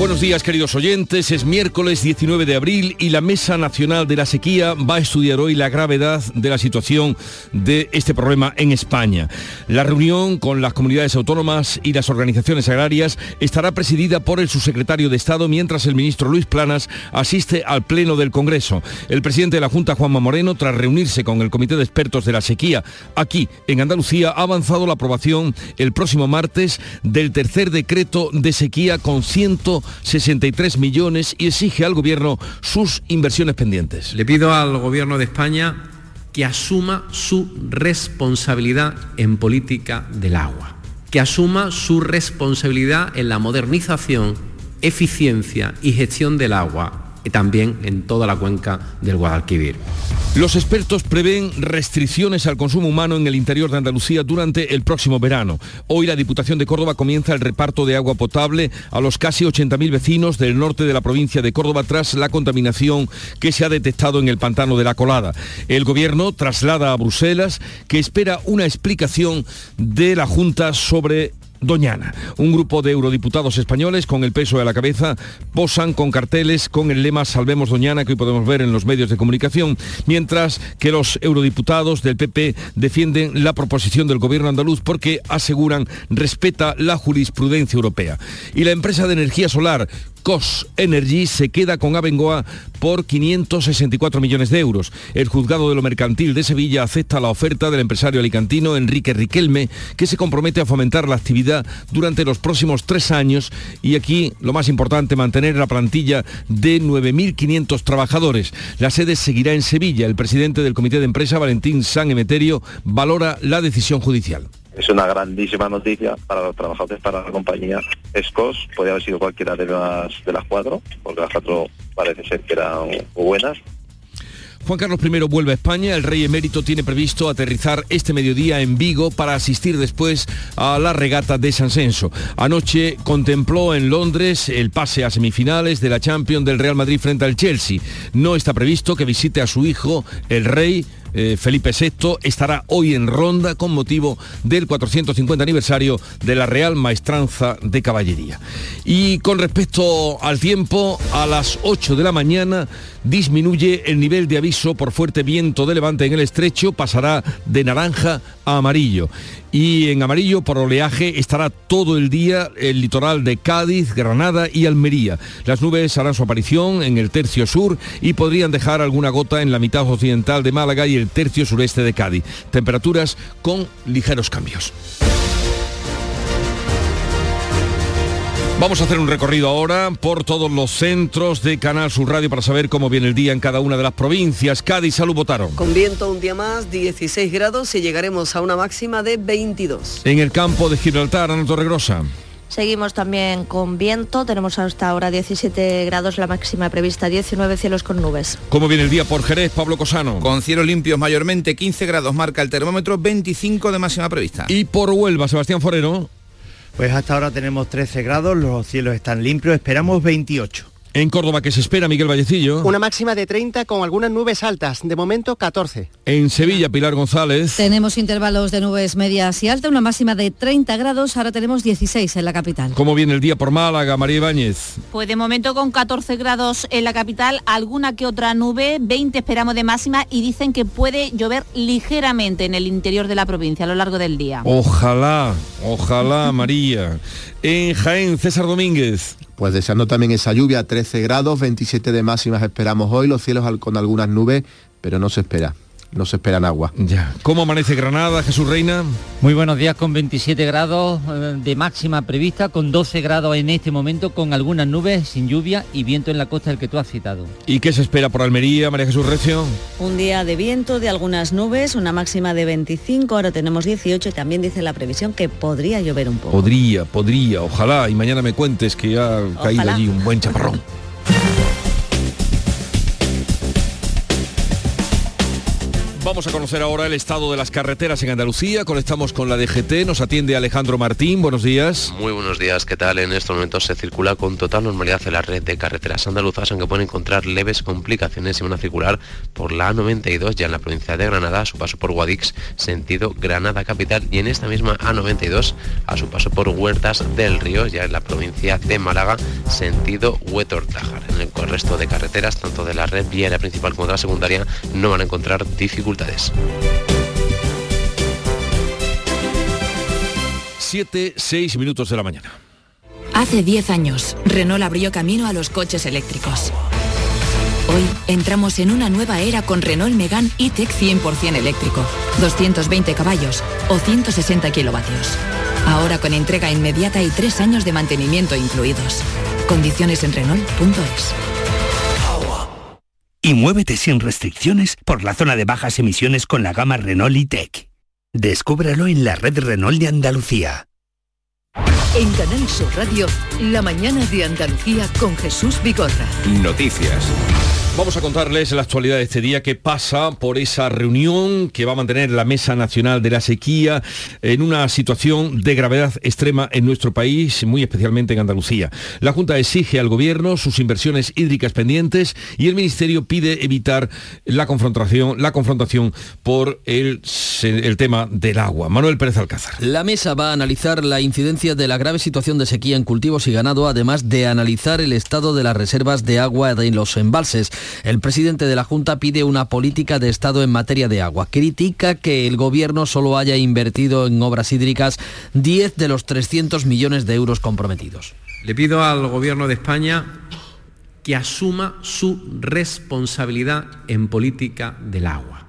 Buenos días queridos oyentes, es miércoles 19 de abril y la Mesa Nacional de la Sequía va a estudiar hoy la gravedad de la situación de este problema en España. La reunión con las comunidades autónomas y las organizaciones agrarias estará presidida por el subsecretario de Estado mientras el ministro Luis Planas asiste al Pleno del Congreso. El presidente de la Junta, Juanma Moreno, tras reunirse con el Comité de Expertos de la Sequía aquí en Andalucía, ha avanzado la aprobación el próximo martes del tercer decreto de sequía con 100 63 millones y exige al Gobierno sus inversiones pendientes. Le pido al Gobierno de España que asuma su responsabilidad en política del agua, que asuma su responsabilidad en la modernización, eficiencia y gestión del agua y también en toda la cuenca del Guadalquivir. Los expertos prevén restricciones al consumo humano en el interior de Andalucía durante el próximo verano. Hoy la Diputación de Córdoba comienza el reparto de agua potable a los casi 80.000 vecinos del norte de la provincia de Córdoba tras la contaminación que se ha detectado en el pantano de la Colada. El gobierno traslada a Bruselas que espera una explicación de la Junta sobre Doñana. Un grupo de eurodiputados españoles con el peso de la cabeza posan con carteles con el lema Salvemos Doñana que hoy podemos ver en los medios de comunicación, mientras que los eurodiputados del PP defienden la proposición del gobierno andaluz porque aseguran respeta la jurisprudencia europea. Y la empresa de energía solar COS Energy se queda con Abengoa por 564 millones de euros. El juzgado de lo mercantil de Sevilla acepta la oferta del empresario alicantino Enrique Riquelme, que se compromete a fomentar la actividad durante los próximos tres años y aquí lo más importante, mantener la plantilla de 9.500 trabajadores. La sede seguirá en Sevilla. El presidente del comité de empresa, Valentín San Emeterio, valora la decisión judicial es una grandísima noticia para los trabajadores, para la compañía Escos. Podría haber sido cualquiera de las, de las cuatro, porque las cuatro parece ser que eran buenas. Juan Carlos I vuelve a España. El rey emérito tiene previsto aterrizar este mediodía en Vigo para asistir después a la regata de San Senso. Anoche contempló en Londres el pase a semifinales de la Champions del Real Madrid frente al Chelsea. No está previsto que visite a su hijo, el rey, eh, Felipe VI estará hoy en Ronda con motivo del 450 aniversario de la Real Maestranza de Caballería. Y con respecto al tiempo, a las 8 de la mañana disminuye el nivel de aviso por fuerte viento de levante en el estrecho, pasará de naranja a amarillo. Y en amarillo por oleaje estará todo el día el litoral de Cádiz, Granada y Almería. Las nubes harán su aparición en el tercio sur y podrían dejar alguna gota en la mitad occidental de Málaga y el tercio sureste de Cádiz. Temperaturas con ligeros cambios. Vamos a hacer un recorrido ahora por todos los centros de Canal Sur Radio para saber cómo viene el día en cada una de las provincias. Cádiz, salud, votaron. Con viento un día más, 16 grados y llegaremos a una máxima de 22. En el campo de Gibraltar, Ana Torregrosa. Seguimos también con viento, tenemos hasta ahora 17 grados, la máxima prevista 19 cielos con nubes. ¿Cómo viene el día por Jerez, Pablo Cosano? Con cielos limpios mayormente 15 grados, marca el termómetro 25 de máxima prevista. Y por Huelva, Sebastián Forero. Pues hasta ahora tenemos 13 grados, los cielos están limpios, esperamos 28. En Córdoba, ¿qué se espera, Miguel Vallecillo? Una máxima de 30 con algunas nubes altas, de momento 14. En Sevilla, Pilar González. Tenemos intervalos de nubes medias y altas, una máxima de 30 grados, ahora tenemos 16 en la capital. ¿Cómo viene el día por Málaga, María Ibáñez? Pues de momento con 14 grados en la capital, alguna que otra nube, 20 esperamos de máxima y dicen que puede llover ligeramente en el interior de la provincia a lo largo del día. Ojalá, ojalá, María. En Jaén, César Domínguez. Pues deseando también esa lluvia, 13 grados, 27 de máximas esperamos hoy, los cielos con algunas nubes, pero no se espera no se esperan agua. Ya. ¿Cómo amanece Granada, Jesús Reina? Muy buenos días, con 27 grados eh, de máxima prevista, con 12 grados en este momento, con algunas nubes, sin lluvia y viento en la costa del que tú has citado. ¿Y qué se espera por Almería, María Jesús Recio? Un día de viento, de algunas nubes, una máxima de 25, ahora tenemos 18 y también dice la previsión que podría llover un poco. Podría, podría, ojalá, y mañana me cuentes que ha caído allí un buen chaparrón. Vamos a conocer ahora el estado de las carreteras en Andalucía. Conectamos con la DGT. Nos atiende Alejandro Martín. Buenos días. Muy buenos días. ¿Qué tal? En estos momentos se circula con total normalidad en la red de carreteras andaluzas, aunque pueden encontrar leves complicaciones y van a circular por la A92 ya en la provincia de Granada, a su paso por Guadix, sentido Granada capital, y en esta misma A92 a su paso por Huertas del Río, ya en la provincia de Málaga, sentido Huetor Tájar. En el resto de carreteras, tanto de la red viaria principal como de la secundaria, no van a encontrar dificultades 7, 6 minutos de la mañana. Hace 10 años, Renault abrió camino a los coches eléctricos. Hoy entramos en una nueva era con Renault Megane E-Tech 100% eléctrico, 220 caballos o 160 kilovatios. Ahora con entrega inmediata y 3 años de mantenimiento incluidos. Condiciones en Renault.es y muévete sin restricciones por la zona de bajas emisiones con la gama Renault e-Tech. Descúbralo en la red Renault de Andalucía. En Canal Sur Radio, la mañana de Andalucía con Jesús Bigorra. Noticias. Vamos a contarles la actualidad de este día que pasa por esa reunión que va a mantener la Mesa Nacional de la Sequía en una situación de gravedad extrema en nuestro país, muy especialmente en Andalucía. La Junta exige al Gobierno sus inversiones hídricas pendientes y el Ministerio pide evitar la confrontación, la confrontación por el, el tema del agua. Manuel Pérez Alcázar. La Mesa va a analizar la incidencia de la grave situación de sequía en cultivos y ganado, además de analizar el estado de las reservas de agua en los embalses. El presidente de la Junta pide una política de Estado en materia de agua. Critica que el Gobierno solo haya invertido en obras hídricas 10 de los 300 millones de euros comprometidos. Le pido al Gobierno de España que asuma su responsabilidad en política del agua,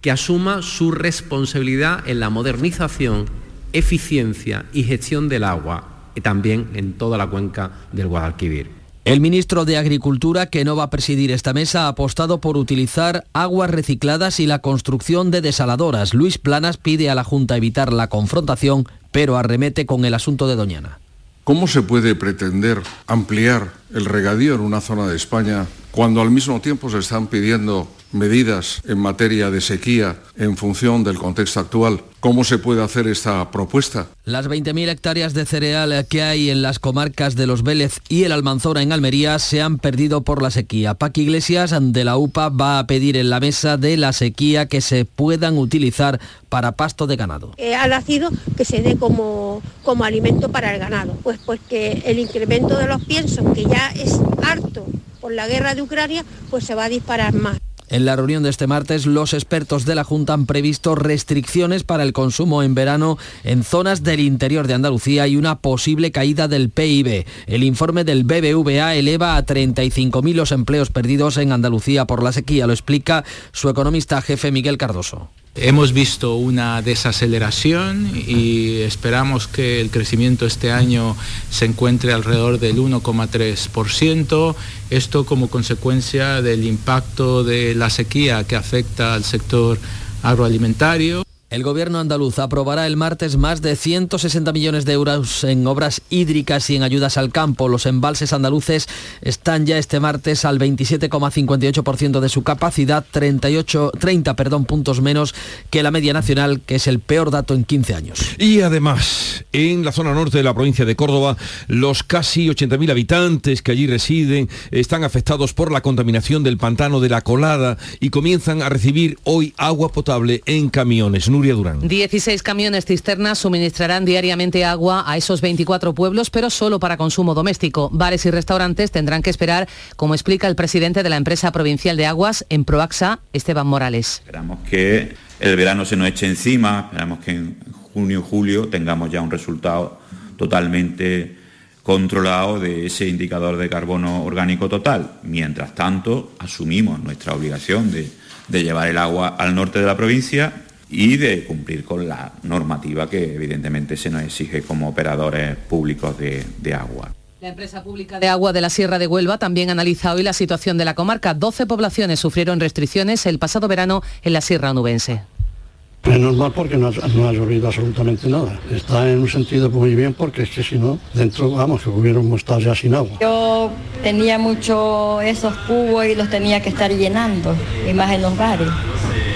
que asuma su responsabilidad en la modernización, eficiencia y gestión del agua y también en toda la cuenca del Guadalquivir. El ministro de Agricultura, que no va a presidir esta mesa, ha apostado por utilizar aguas recicladas y la construcción de desaladoras. Luis Planas pide a la Junta evitar la confrontación, pero arremete con el asunto de Doñana. ¿Cómo se puede pretender ampliar el regadío en una zona de España cuando al mismo tiempo se están pidiendo medidas en materia de sequía en función del contexto actual. ¿Cómo se puede hacer esta propuesta? Las 20.000 hectáreas de cereal que hay en las comarcas de Los Vélez y el Almanzora en Almería se han perdido por la sequía. Paqui Iglesias de la UPA va a pedir en la mesa de la sequía que se puedan utilizar para pasto de ganado. Eh, ha nacido que se dé como, como alimento para el ganado, pues, pues que el incremento de los piensos, que ya es harto por la guerra de Ucrania, pues se va a disparar más. En la reunión de este martes, los expertos de la Junta han previsto restricciones para el consumo en verano en zonas del interior de Andalucía y una posible caída del PIB. El informe del BBVA eleva a 35.000 los empleos perdidos en Andalucía por la sequía, lo explica su economista jefe Miguel Cardoso. Hemos visto una desaceleración y esperamos que el crecimiento este año se encuentre alrededor del 1,3%. Esto como consecuencia del impacto de la sequía que afecta al sector agroalimentario. El gobierno andaluz aprobará el martes más de 160 millones de euros en obras hídricas y en ayudas al campo. Los embalses andaluces están ya este martes al 27,58% de su capacidad, 38, 30 perdón, puntos menos que la media nacional, que es el peor dato en 15 años. Y además, en la zona norte de la provincia de Córdoba, los casi 80.000 habitantes que allí residen están afectados por la contaminación del pantano de la Colada y comienzan a recibir hoy agua potable en camiones. 16 camiones cisternas suministrarán diariamente agua a esos 24 pueblos, pero solo para consumo doméstico. Bares y restaurantes tendrán que esperar, como explica el presidente de la empresa provincial de aguas en Proaxa, Esteban Morales. Esperamos que el verano se nos eche encima, esperamos que en junio julio tengamos ya un resultado totalmente controlado de ese indicador de carbono orgánico total. Mientras tanto, asumimos nuestra obligación de, de llevar el agua al norte de la provincia y de cumplir con la normativa que evidentemente se nos exige como operadores públicos de, agua. La empresa pública de agua de la Sierra de Huelva también analiza hoy la situación de la comarca. 12 poblaciones sufrieron restricciones el pasado verano en la Sierra Onubense. Menos mal porque no ha, llovido absolutamente nada. Está en un sentido muy bien porque es que si no, dentro, vamos, que hubiéramos estado ya sin agua. Yo tenía mucho esos cubos y los tenía que estar llenando, y más en los bares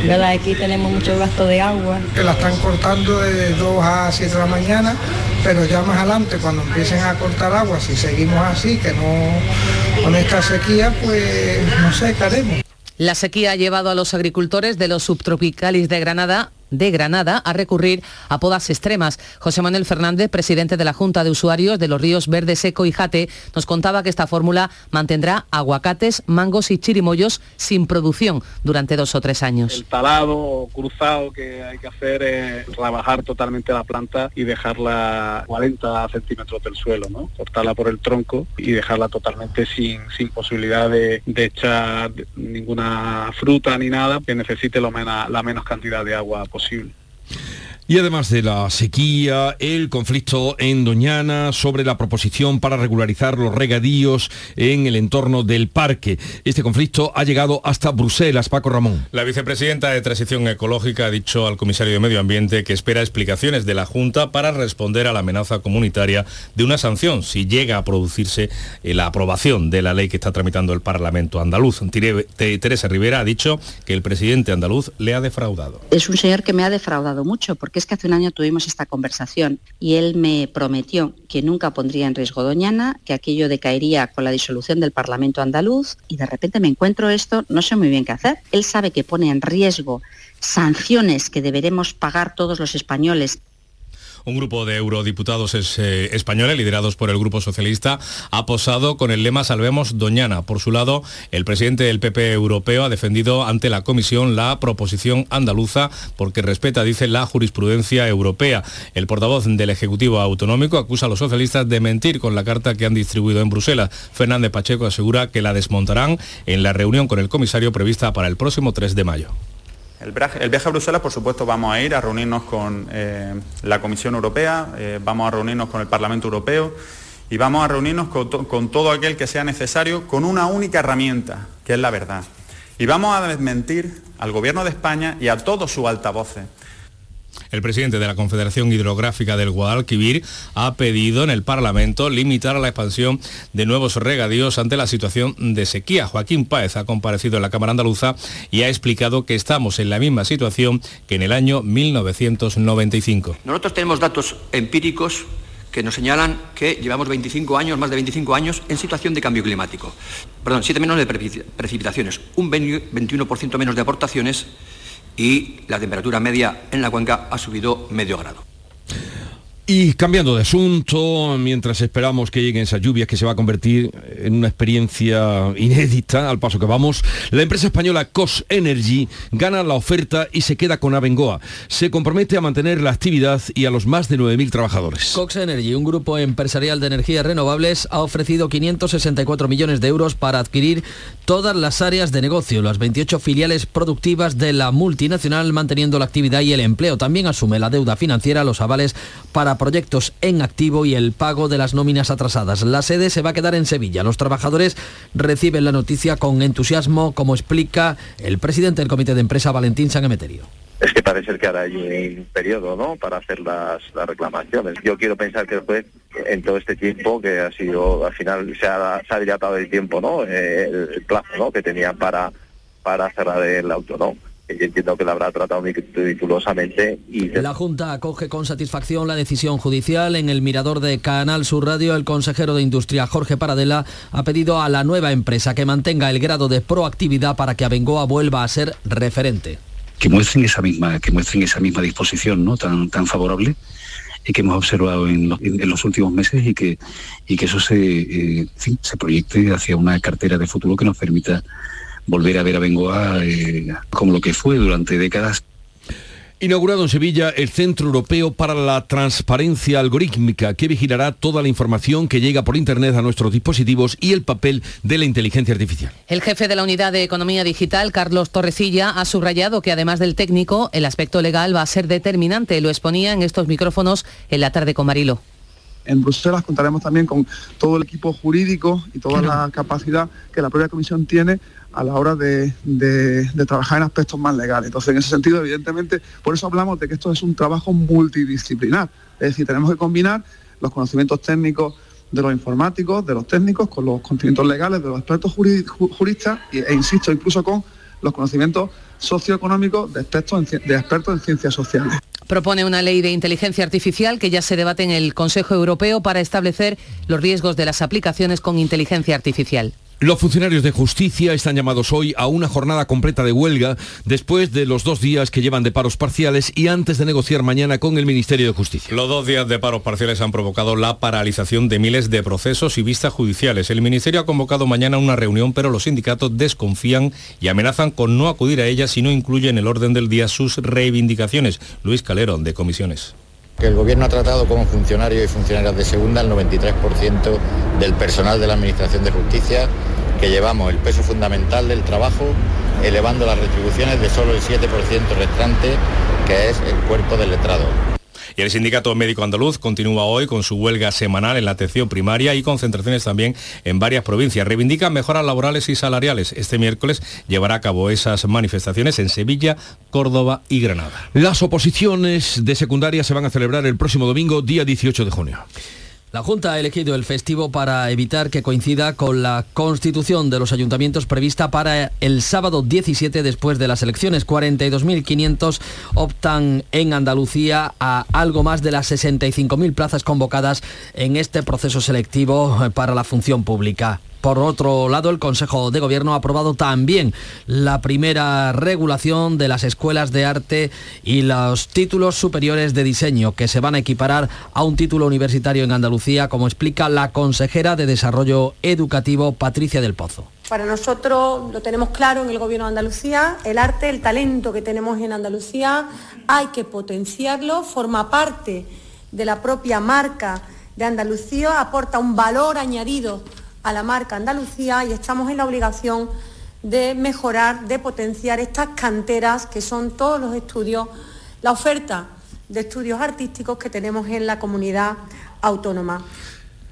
¿verdad? Aquí tenemos mucho gasto de agua. Que la están cortando de 2 a 7 de la mañana, pero ya más adelante, cuando empiecen a cortar agua, si seguimos así, que no con esta sequía, pues no sé qué haremos. La sequía ha llevado a los agricultores de los subtropicales de Granada de Granada a recurrir a podas extremas. José Manuel Fernández, presidente de la Junta de Usuarios de los ríos Verde Seco y Jate, nos contaba que esta fórmula mantendrá aguacates, mangos y chirimoyos sin producción durante dos o tres años. El talado cruzado que hay que hacer es trabajar totalmente la planta y dejarla 40 centímetros del suelo, cortarla por el tronco y dejarla totalmente sin, posibilidad de, echar ninguna fruta ni nada que necesite la menos cantidad de agua posible posible. Y además de la sequía, el conflicto en Doñana sobre la proposición para regularizar los regadíos en el entorno del parque. Este conflicto ha llegado hasta Bruselas, Paco Ramón. La vicepresidenta de Transición Ecológica ha dicho al comisario de Medio Ambiente que espera explicaciones de la Junta para responder a la amenaza comunitaria de una sanción si llega a producirse eh, la aprobación de la ley que está tramitando el Parlamento andaluz. Teresa Rivera ha dicho que el presidente andaluz le ha defraudado. Es un señor que me ha defraudado mucho porque es que hace un año tuvimos esta conversación y él me prometió que nunca pondría en riesgo Doñana, que aquello decaería con la disolución del Parlamento andaluz y de repente me encuentro esto, no sé muy bien qué hacer. Él sabe que pone en riesgo sanciones que deberemos pagar todos los españoles un grupo de eurodiputados eh, españoles, liderados por el Grupo Socialista, ha posado con el lema Salvemos Doñana. Por su lado, el presidente del PP europeo ha defendido ante la Comisión la proposición andaluza porque respeta, dice, la jurisprudencia europea. El portavoz del Ejecutivo Autonómico acusa a los socialistas de mentir con la carta que han distribuido en Bruselas. Fernández Pacheco asegura que la desmontarán en la reunión con el comisario prevista para el próximo 3 de mayo. El viaje, a Bruselas, por supuesto, vamos a ir a reunirnos con eh, la Comisión Europea, eh, vamos a reunirnos con el Parlamento Europeo y vamos a reunirnos con, con, todo aquel que sea necesario con una única herramienta, que es la verdad. Y vamos a desmentir al Gobierno de España y a todos sus altavoces el presidente de la Confederación Hidrográfica del Guadalquivir ha pedido en el Parlamento limitar la expansión de nuevos regadíos ante la situación de sequía. Joaquín Páez ha comparecido en la Cámara Andaluza y ha explicado que estamos en la misma situación que en el año 1995. Nosotros tenemos datos empíricos que nos señalan que llevamos 25 años, más de 25 años, en situación de cambio climático. Perdón, 7 menos de precipitaciones, un 21% menos de aportaciones y la temperatura media en la cuenca ha subido medio grado. Y cambiando de asunto, mientras esperamos que lleguen esas lluvias que se va a convertir en una experiencia inédita al paso que vamos, la empresa española COS Energy gana la oferta y se queda con Abengoa. Se compromete a mantener la actividad y a los más de 9.000 trabajadores. Cox Energy, un grupo empresarial de energías renovables, ha ofrecido 564 millones de euros para adquirir todas las áreas de negocio, las 28 filiales productivas de la multinacional, manteniendo la actividad y el empleo. También asume la deuda financiera, los avales para proyectos en activo y el pago de las nóminas atrasadas. La sede se va a quedar en Sevilla. Los trabajadores reciben la noticia con entusiasmo, como explica el presidente del Comité de Empresa, Valentín Sangemeterio es que parece que ahora hay un periodo ¿no? para hacer las, reclamaciones. Yo quiero pensar que después, en todo este tiempo, que ha sido, al final se ha, se dilatado el tiempo, ¿no? Eh, el, plazo que tenían para, para cerrar el auto, ¿no? Yo entiendo que la habrá tratado meticulosamente. Y... La Junta acoge con satisfacción la decisión judicial. En el mirador de Canal Sur Radio, el consejero de Industria, Jorge Paradela, ha pedido a la nueva empresa que mantenga el grado de proactividad para que Abengoa vuelva a ser referente. Que muestren esa misma, que muestren esa misma disposición ¿no? tan, tan favorable y que hemos observado en los, últimos meses y que, y que eso se, eh, se proyecte hacia una cartera de futuro que nos permita volver a ver a Bengoa eh, como lo que fue durante décadas. Inaugurado en Sevilla el Centro Europeo para la Transparencia Algorítmica, que vigilará toda la información que llega por Internet a nuestros dispositivos y el papel de la inteligencia artificial. El jefe de la Unidad de Economía Digital, Carlos Torrecilla, ha subrayado que además del técnico, el aspecto legal va a ser determinante. Lo exponía en estos micrófonos en la tarde con Marilo. En Bruselas contaremos también con todo el equipo jurídico y toda la capacidad que la propia Comisión tiene a la hora de, trabajar en aspectos más legales. Entonces, en ese sentido, evidentemente, por eso hablamos de que esto es un trabajo multidisciplinar. Es decir, tenemos que combinar los conocimientos técnicos de los informáticos, de los técnicos, con los conocimientos legales de los expertos juristas e, insisto, incluso con los conocimientos socioeconómicos de expertos en, de expertos en ciencias sociales. Propone una ley de inteligencia artificial que ya se debate en el Consejo Europeo para establecer los riesgos de las aplicaciones con inteligencia artificial. Los funcionarios de justicia están llamados hoy a una jornada completa de huelga después de los dos días que llevan de paros parciales y antes de negociar mañana con el Ministerio de Justicia. Los dos días de paros parciales han provocado la paralización de miles de procesos y vistas judiciales. El Ministerio ha convocado mañana una reunión, pero los sindicatos desconfían y amenazan con no acudir a ella si no incluye en el orden del día sus reivindicaciones. Luis Calero, de Comisiones que el Gobierno ha tratado como funcionarios y funcionarias de segunda el 93% del personal de la Administración de Justicia, que llevamos el peso fundamental del trabajo, elevando las retribuciones de solo el 7% restante, que es el cuerpo del letrado. Y el Sindicato Médico Andaluz continúa hoy con su huelga semanal en la atención primaria y concentraciones también en varias provincias. Reivindica mejoras laborales y salariales. Este miércoles llevará a cabo esas manifestaciones en Sevilla, Córdoba y Granada. Las oposiciones de secundaria se van a celebrar el próximo domingo, día 18 de junio. La Junta ha elegido el festivo para evitar que coincida con la constitución de los ayuntamientos prevista para el sábado 17 después de las elecciones. 42.500 optan en Andalucía a algo más de las 65.000 plazas convocadas en este proceso selectivo para la función pública. Por otro lado, el Consejo de Gobierno ha aprobado también la primera regulación de las escuelas de arte y los títulos superiores de diseño que se van a equiparar a un título universitario en Andalucía, como explica la consejera de Desarrollo Educativo Patricia del Pozo. Para nosotros lo tenemos claro en el Gobierno de Andalucía, el arte, el talento que tenemos en Andalucía, hay que potenciarlo, forma parte de la propia marca de Andalucía, aporta un valor añadido a la marca Andalucía y estamos en la obligación de mejorar, de potenciar estas canteras que son todos los estudios, la oferta de estudios artísticos que tenemos en la comunidad autónoma.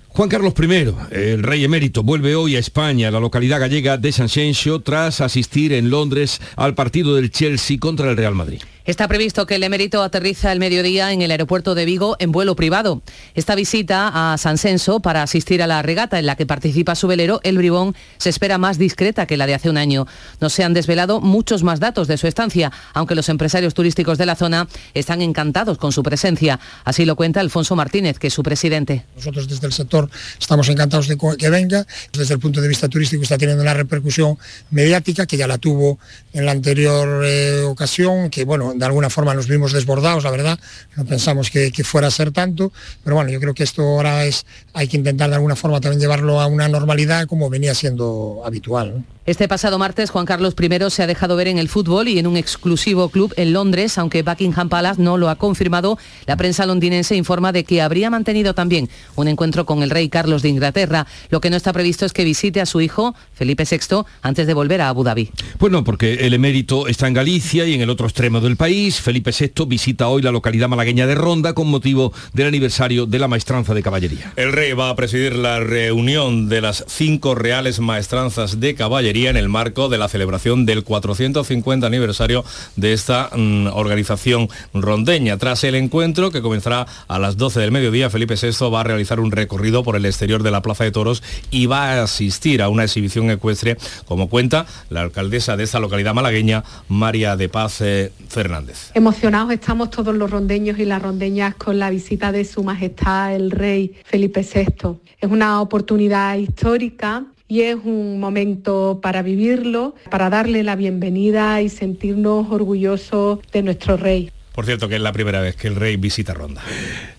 Juan Carlos I, el rey emérito, vuelve hoy a España, a la localidad gallega de San Xenxo, tras asistir en Londres al partido del Chelsea contra el Real Madrid. Está previsto que el emérito aterriza el mediodía en el aeropuerto de Vigo en vuelo privado. Esta visita a San Senso para asistir a la regata en la que participa su velero, el Bribón, se espera más discreta que la de hace un año. No se han desvelado muchos más datos de su estancia, aunque los empresarios turísticos de la zona están encantados con su presencia. Así lo cuenta Alfonso Martínez, que es su presidente. Nosotros desde el sector estamos encantados de que venga. Desde el punto de vista turístico está teniendo una repercusión mediática que ya la tuvo en la anterior eh, ocasión, que bueno, de alguna forma nos vimos desbordados, la verdad, no pensamos que, fuera a ser tanto, pero bueno, yo creo que esto ahora es, hay que intentar de alguna forma también llevarlo a una normalidad como venía siendo habitual. Este pasado martes Juan Carlos I se ha dejado ver en el fútbol y en un exclusivo club en Londres, aunque Buckingham Palace no lo ha confirmado. La prensa londinense informa de que habría mantenido también un encuentro con el rey Carlos de Inglaterra. Lo que no está previsto es que visite a su hijo Felipe VI antes de volver a Abu Dhabi. Pues no, porque el emérito está en Galicia y en el otro extremo del país. Felipe VI visita hoy la localidad malagueña de Ronda con motivo del aniversario de la maestranza de caballería. El rey va a presidir la reunión de las cinco reales maestranzas de caballería en el marco de la celebración del 450 aniversario de esta mm, organización rondeña. Tras el encuentro, que comenzará a las 12 del mediodía, Felipe VI va a realizar un recorrido por el exterior de la Plaza de Toros y va a asistir a una exhibición ecuestre, como cuenta la alcaldesa de esta localidad malagueña, María de Paz eh, Fernández. Emocionados estamos todos los rondeños y las rondeñas con la visita de Su Majestad el Rey Felipe VI. Es una oportunidad histórica y es un momento para vivirlo, para darle la bienvenida y sentirnos orgullosos de nuestro rey. Por cierto, que es la primera vez que el rey visita Ronda.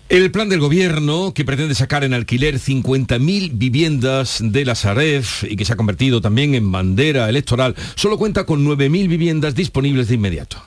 El plan del gobierno, que pretende sacar en alquiler 50.000 viviendas de la Sareb y que se ha convertido también en bandera electoral, solo cuenta con 9.000 viviendas disponibles de inmediato.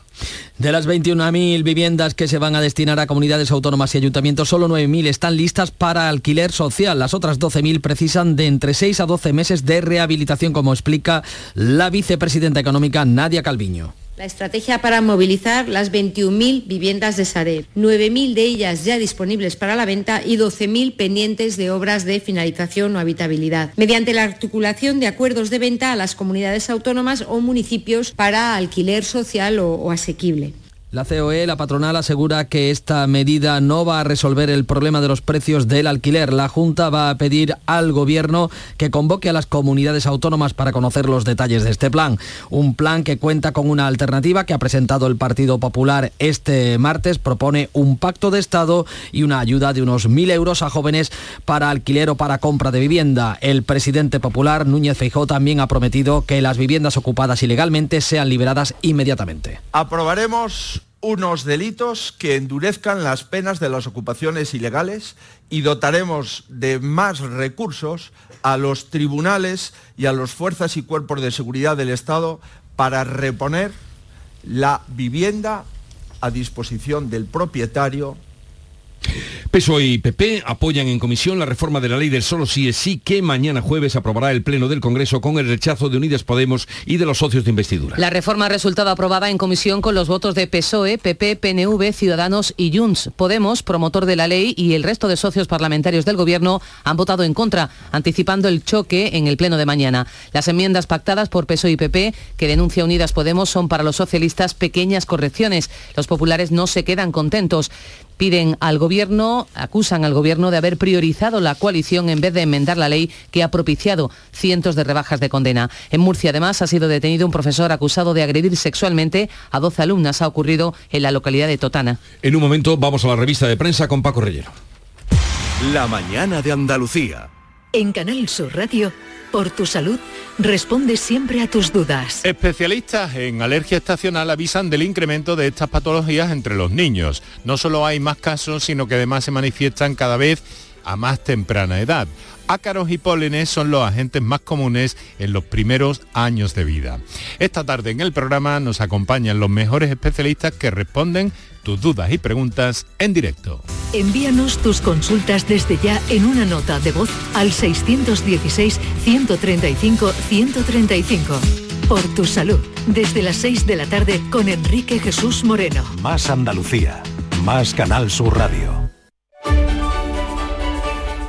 De las 21.000 viviendas que se van a destinar a comunidades autónomas y ayuntamientos, solo 9.000 están listas para alquiler social. Las otras 12.000 precisan de entre 6 a 12 meses de rehabilitación, como explica la vicepresidenta económica Nadia Calviño. La estrategia para movilizar las 21.000 viviendas de Sareb, 9.000 de ellas ya disponibles para la venta y 12.000 pendientes de obras de finalización o habitabilidad, mediante la articulación de acuerdos de venta a las comunidades autónomas o municipios para alquiler social o, o asequible. La COE, la patronal, asegura que esta medida no va a resolver el problema de los precios del alquiler. La Junta va a pedir al Gobierno que convoque a las comunidades autónomas para conocer los detalles de este plan. Un plan que cuenta con una alternativa que ha presentado el Partido Popular este martes. Propone un pacto de Estado y una ayuda de unos mil euros a jóvenes para alquiler o para compra de vivienda. El presidente popular, Núñez Feijó, también ha prometido que las viviendas ocupadas ilegalmente sean liberadas inmediatamente. Aprobaremos unos delitos que endurezcan las penas de las ocupaciones ilegales y dotaremos de más recursos a los tribunales y a las fuerzas y cuerpos de seguridad del Estado para reponer la vivienda a disposición del propietario PSOE y PP apoyan en comisión la reforma de la ley del solo sí es sí que mañana jueves aprobará el Pleno del Congreso con el rechazo de Unidas Podemos y de los socios de investidura. La reforma ha resultado aprobada en comisión con los votos de PSOE, PP, PNV, Ciudadanos y Junts. Podemos, promotor de la ley, y el resto de socios parlamentarios del Gobierno han votado en contra, anticipando el choque en el Pleno de mañana. Las enmiendas pactadas por PSOE y PP, que denuncia Unidas Podemos, son para los socialistas pequeñas correcciones. Los populares no se quedan contentos piden al gobierno, acusan al gobierno de haber priorizado la coalición en vez de enmendar la ley que ha propiciado cientos de rebajas de condena. En Murcia, además, ha sido detenido un profesor acusado de agredir sexualmente a 12 alumnas. Ha ocurrido en la localidad de Totana. En un momento vamos a la revista de prensa con Paco Rellero. La mañana de Andalucía. En Canal Sur Radio por tu salud, responde siempre a tus dudas. Especialistas en alergia estacional avisan del incremento de estas patologías entre los niños. No solo hay más casos, sino que además se manifiestan cada vez a más temprana edad. Ácaros y pólenes son los agentes más comunes en los primeros años de vida. Esta tarde en el programa nos acompañan los mejores especialistas que responden tus dudas y preguntas en directo. Envíanos tus consultas desde ya en una nota de voz al 616-135-135. Por tu salud, desde las 6 de la tarde con Enrique Jesús Moreno. Más Andalucía, más Canal Sur Radio.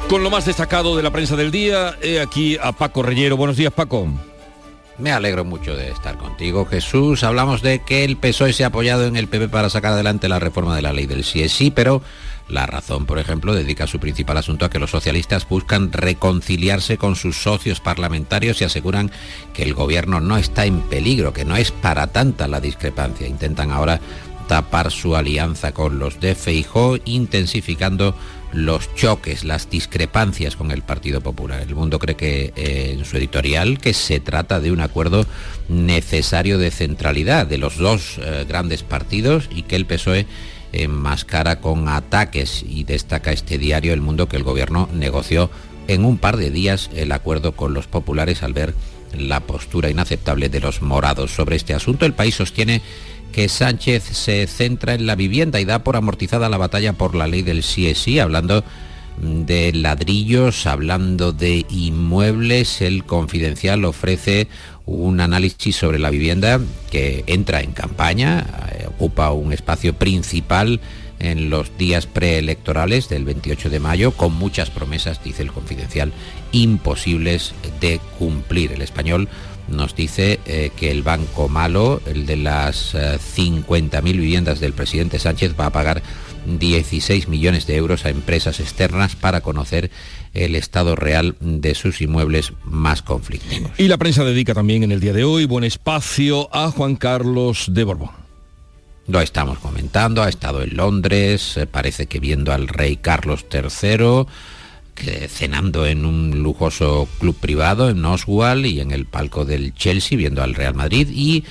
Con lo más destacado de la prensa del día, he aquí a Paco Reyero. Buenos días, Paco. Me alegro mucho de estar contigo, Jesús. Hablamos de que el PSOE se ha apoyado en el PP para sacar adelante la reforma de la ley del sí es sí, pero la razón, por ejemplo, dedica su principal asunto a que los socialistas buscan reconciliarse con sus socios parlamentarios y aseguran que el gobierno no está en peligro, que no es para tanta la discrepancia. Intentan ahora tapar su alianza con los de Feijó, intensificando los choques, las discrepancias con el Partido Popular. El mundo cree que eh, en su editorial que se trata de un acuerdo necesario de centralidad de los dos eh, grandes partidos y que el PSOE enmascara con ataques y destaca este diario El Mundo que el gobierno negoció en un par de días el acuerdo con los populares al ver la postura inaceptable de los morados sobre este asunto. El país sostiene que Sánchez se centra en la vivienda y da por amortizada la batalla por la ley del sí es sí, hablando de ladrillos, hablando de inmuebles, el confidencial ofrece un análisis sobre la vivienda que entra en campaña, eh, ocupa un espacio principal en los días preelectorales del 28 de mayo, con muchas promesas, dice el confidencial, imposibles de cumplir. El español nos dice eh, que el banco malo, el de las 50.000 eh, viviendas del presidente Sánchez, va a pagar 16 millones de euros a empresas externas para conocer el estado real de sus inmuebles más conflictivos. Y la prensa dedica también en el día de hoy buen espacio a Juan Carlos de Borbón. Lo estamos comentando, ha estado en Londres, eh, parece que viendo al rey Carlos III, cenando en un lujoso club privado en Oswald y en el palco del Chelsea viendo al Real Madrid y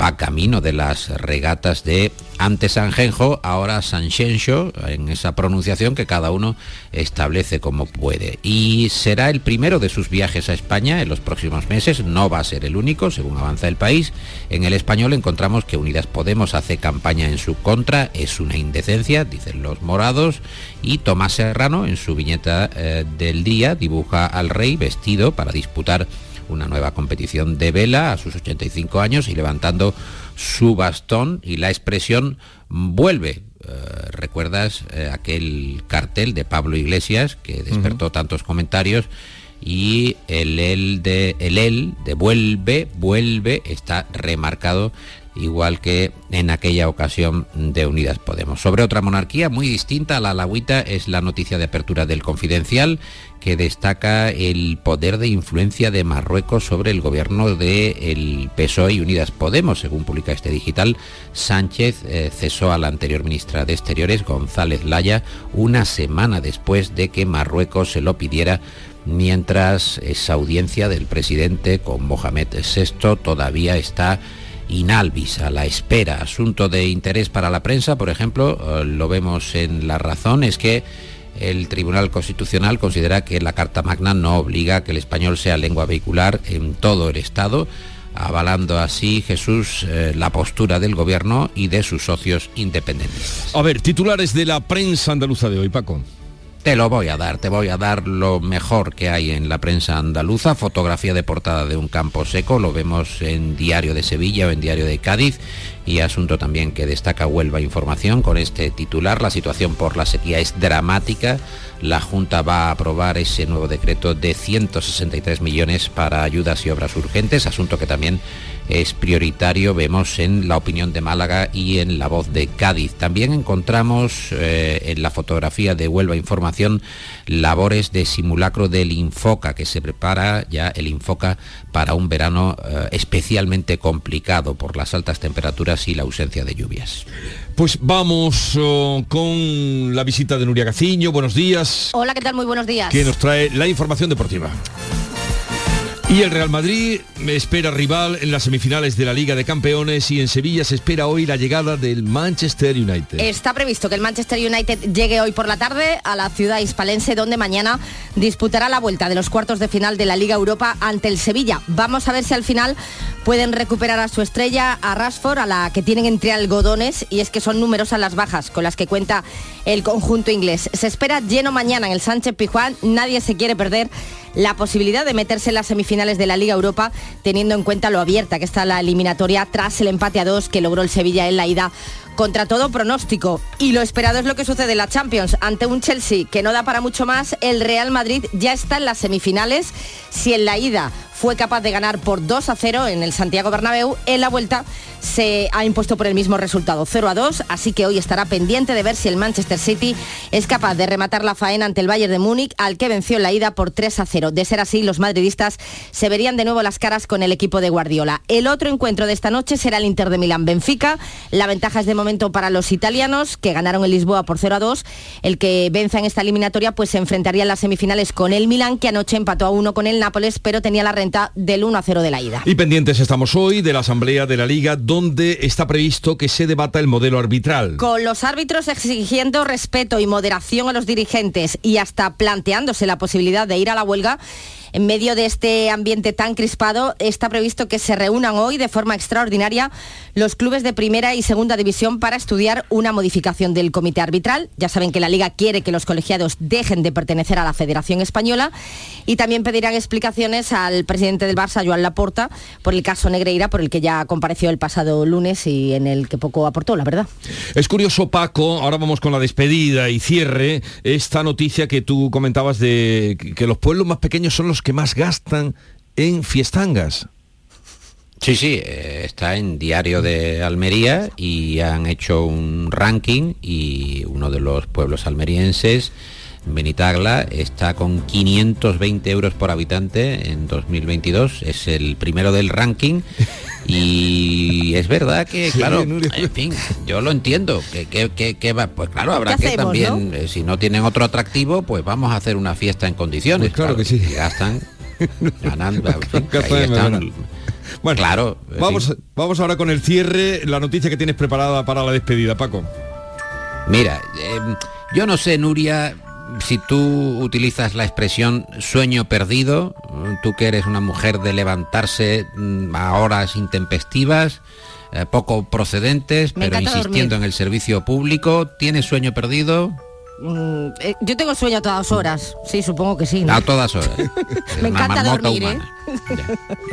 va camino de las regatas de antes Sanjenjo, ahora Sanxenxo, en esa pronunciación que cada uno establece como puede. Y será el primero de sus viajes a España en los próximos meses, no va a ser el único, según avanza el país. En el español encontramos que Unidas Podemos hace campaña en su contra, es una indecencia, dicen los morados, y Tomás Serrano, en su viñeta eh, del día, dibuja al rey vestido para disputar una nueva competición de vela a sus 85 años y levantando su bastón y la expresión vuelve. Eh, ¿Recuerdas eh, aquel cartel de Pablo Iglesias que despertó tantos comentarios? Y el el de el el de vuelve, vuelve está remarcado igual que en aquella ocasión de Unidas Podemos. Sobre otra monarquía muy distinta a la lagüita es la noticia de apertura del Confidencial que destaca el poder de influencia de Marruecos sobre el gobierno del PSOE y Unidas Podemos. Según publica este digital, Sánchez eh, cesó a la anterior ministra de Exteriores, González Laya, una semana después de que Marruecos se lo pidiera mientras esa audiencia del presidente con Mohamed VI todavía está inalvis, a la espera. Asunto de interés para la prensa, por ejemplo, eh, lo vemos en La Razón, es que el Tribunal Constitucional considera que la Carta Magna no obliga a que el español sea lengua vehicular en todo el Estado, avalando así Jesús eh, la postura del gobierno y de sus socios independientes. A ver, titulares de la prensa andaluza de hoy, Paco. Te lo voy a dar, te voy a dar lo mejor que hay en la prensa andaluza, fotografía de portada de un campo seco, lo vemos en Diario de Sevilla o en Diario de Cádiz y asunto también que destaca Huelva Información con este titular, la situación por la sequía es dramática, la Junta va a aprobar ese nuevo decreto de 163 millones para ayudas y obras urgentes, asunto que también es prioritario, vemos en la opinión de Málaga y en la voz de Cádiz. También encontramos eh, en la fotografía de Huelva Información labores de simulacro del Infoca, que se prepara ya el Infoca para un verano eh, especialmente complicado por las altas temperaturas y la ausencia de lluvias. Pues vamos oh, con la visita de Nuria Gaciño. Buenos días. Hola, ¿qué tal? Muy buenos días. Que nos trae la información deportiva. Y el Real Madrid espera rival en las semifinales de la Liga de Campeones y en Sevilla se espera hoy la llegada del Manchester United. Está previsto que el Manchester United llegue hoy por la tarde a la ciudad hispalense donde mañana disputará la vuelta de los cuartos de final de la Liga Europa ante el Sevilla. Vamos a ver si al final pueden recuperar a su estrella, a Rashford, a la que tienen entre algodones y es que son numerosas las bajas con las que cuenta el conjunto inglés. Se espera lleno mañana en el Sánchez Pijuán, nadie se quiere perder la posibilidad de meterse en las semifinales de la Liga Europa, teniendo en cuenta lo abierta que está la eliminatoria tras el empate a dos que logró el Sevilla en la ida contra todo pronóstico. Y lo esperado es lo que sucede en la Champions. Ante un Chelsea que no da para mucho más, el Real Madrid ya está en las semifinales. Si en la ida fue capaz de ganar por 2 a 0 en el Santiago Bernabéu, en la vuelta se ha impuesto por el mismo resultado, 0 a 2, así que hoy estará pendiente de ver si el Manchester City es capaz de rematar la faena ante el Bayern de Múnich, al que venció en la ida por 3 a 0. De ser así, los madridistas se verían de nuevo las caras con el equipo de Guardiola. El otro encuentro de esta noche será el Inter de Milán-Benfica. La ventaja es de momento para los italianos, que ganaron el Lisboa por 0 a 2. El que venza en esta eliminatoria pues se enfrentaría en las semifinales con el Milán, que anoche empató a 1 con el Nápoles, pero tenía la del 1 a 0 de la ida. Y pendientes estamos hoy de la Asamblea de la Liga, donde está previsto que se debata el modelo arbitral. Con los árbitros exigiendo respeto y moderación a los dirigentes y hasta planteándose la posibilidad de ir a la huelga, en medio de este ambiente tan crispado, está previsto que se reúnan hoy de forma extraordinaria los clubes de primera y segunda división para estudiar una modificación del comité arbitral. Ya saben que la Liga quiere que los colegiados dejen de pertenecer a la Federación Española y también pedirán explicaciones al presidente del Barça, Joan Laporta, por el caso Negreira, por el que ya compareció el pasado lunes y en el que poco aportó, la verdad. Es curioso, Paco, ahora vamos con la despedida y cierre, esta noticia que tú comentabas de que los pueblos más pequeños son los que más gastan en fiestangas. Sí, sí, eh, está en Diario de Almería y han hecho un ranking y uno de los pueblos almerienses, Benitagla, está con 520 euros por habitante en 2022, es el primero del ranking y es verdad que, claro, en fin, yo lo entiendo, que, que, que, va, pues claro, habrá que también, eh, si no tienen otro atractivo, pues vamos a hacer una fiesta en condiciones. Pues claro, que sí. gastan, ganando, en fin, ahí están, bueno, claro. Vamos, vamos ahora con el cierre, la noticia que tienes preparada para la despedida, Paco. Mira, eh, yo no sé, Nuria, si tú utilizas la expresión sueño perdido, tú que eres una mujer de levantarse mm, a horas intempestivas, eh, poco procedentes, Me pero insistiendo dormir. en el servicio público, ¿tienes sueño perdido? Mm, eh, yo tengo sueño a todas horas, sí, supongo que sí. ¿no? A todas horas. Me encanta dormir, ¿eh?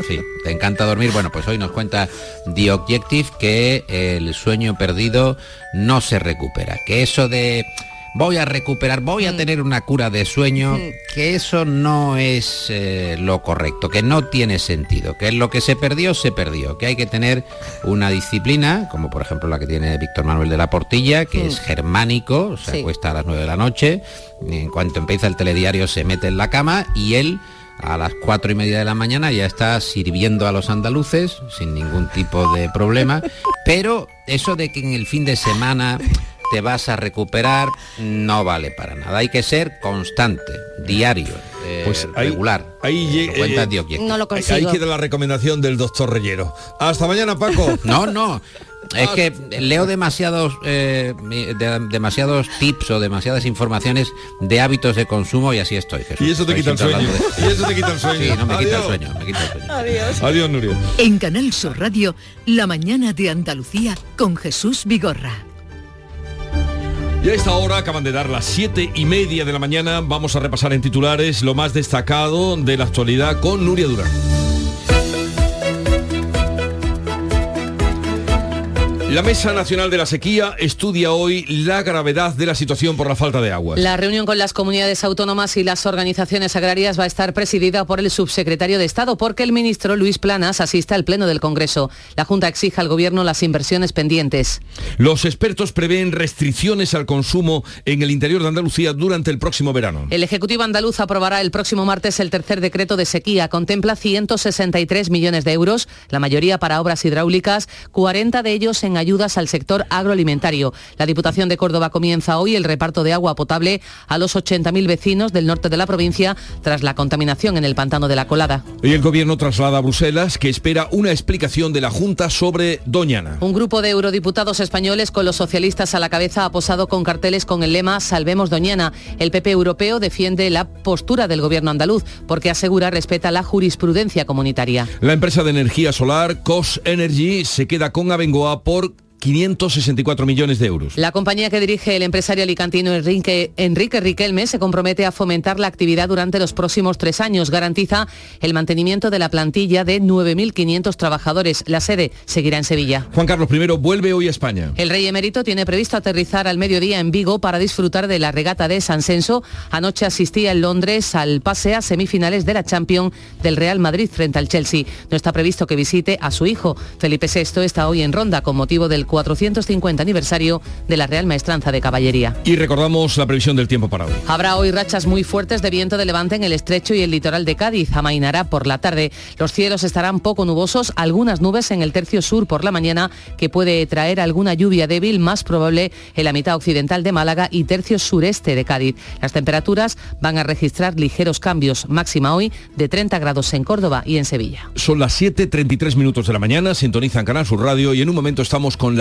Sí, te encanta dormir. Bueno, pues hoy nos cuenta The Objective que el sueño perdido no se recupera. Que eso de voy a recuperar, voy a tener una cura de sueño, que eso no es eh, lo correcto, que no tiene sentido, que lo que se perdió, se perdió, que hay que tener una disciplina, como por ejemplo la que tiene Víctor Manuel de la Portilla, que es germánico, se acuesta a las 9 de la noche, en cuanto empieza el telediario se mete en la cama y él a las cuatro y media de la mañana ya está sirviendo a los andaluces sin ningún tipo de problema, pero eso de que en el fin de semana te vas a recuperar no vale para nada. Hay que ser constante, diario, eh, Pues ahí- regular. Ahí, eh, Dios quién. No lo Ahí consigo. queda la recomendación del doctor Reyero. Hasta mañana, Paco. No, no. Es que leo demasiados eh, de- demasiados tips o demasiadas informaciones de hábitos de consumo y así estoy. Jesús. Y eso te Estoy quita el sueño. de- Y eso te quita el sueño. Sí, no me quita el sueño, me quita el sueño. Adiós. Adiós, Nuria. En Canal Sur Radio, La mañana de Andalucía con Jesús Vigorra. Y a esta hora acaban de dar las siete y media de la mañana. Vamos a repasar en titulares lo más destacado de la actualidad con Nuria Durán. La Mesa Nacional de la Sequía estudia hoy la gravedad de la situación por la falta de agua. La reunión con las comunidades autónomas y las organizaciones agrarias va a estar presidida por el subsecretario de Estado porque el ministro Luis Planas asiste al Pleno del Congreso. La Junta exige al Gobierno las inversiones pendientes. Los expertos prevén restricciones al consumo en el interior de Andalucía durante el próximo verano. El Ejecutivo andaluz aprobará el próximo martes el tercer decreto de sequía. Contempla 163 millones de euros, la mayoría para obras hidráulicas, 40 de ellos en ayudas al sector agroalimentario. La Diputación de Córdoba comienza hoy el reparto de agua potable a los 80.000 vecinos del norte de la provincia tras la contaminación en el pantano de la Colada. Y el gobierno traslada a Bruselas que espera una explicación de la Junta sobre Doñana. Un grupo de eurodiputados españoles con los socialistas a la cabeza ha posado con carteles con el lema Salvemos Doñana. El PP europeo defiende la postura del gobierno andaluz porque asegura respeta la jurisprudencia comunitaria. La empresa de energía solar COS Energy se queda con Abengoa por 564 millones de euros. La compañía que dirige el empresario alicantino Enrique, Enrique Riquelme se compromete a fomentar la actividad durante los próximos tres años. Garantiza el mantenimiento de la plantilla de 9.500 trabajadores. La sede seguirá en Sevilla. Juan Carlos I vuelve hoy a España. El rey emérito tiene previsto aterrizar al mediodía en Vigo para disfrutar de la regata de San Senso. Anoche asistía en Londres al pase a semifinales de la Champions del Real Madrid frente al Chelsea. No está previsto que visite a su hijo. Felipe VI está hoy en Ronda con motivo del 450 aniversario de la Real Maestranza de Caballería. Y recordamos la previsión del tiempo para hoy. Habrá hoy rachas muy fuertes de viento de levante en el estrecho y el litoral de Cádiz. Amainará por la tarde. Los cielos estarán poco nubosos, algunas nubes en el tercio sur por la mañana que puede traer alguna lluvia débil, más probable en la mitad occidental de Málaga y tercio sureste de Cádiz. Las temperaturas van a registrar ligeros cambios, máxima hoy de 30 grados en Córdoba y en Sevilla. Son las 7.33 minutos de la mañana, sintonizan Canal Sur Radio y en un momento estamos con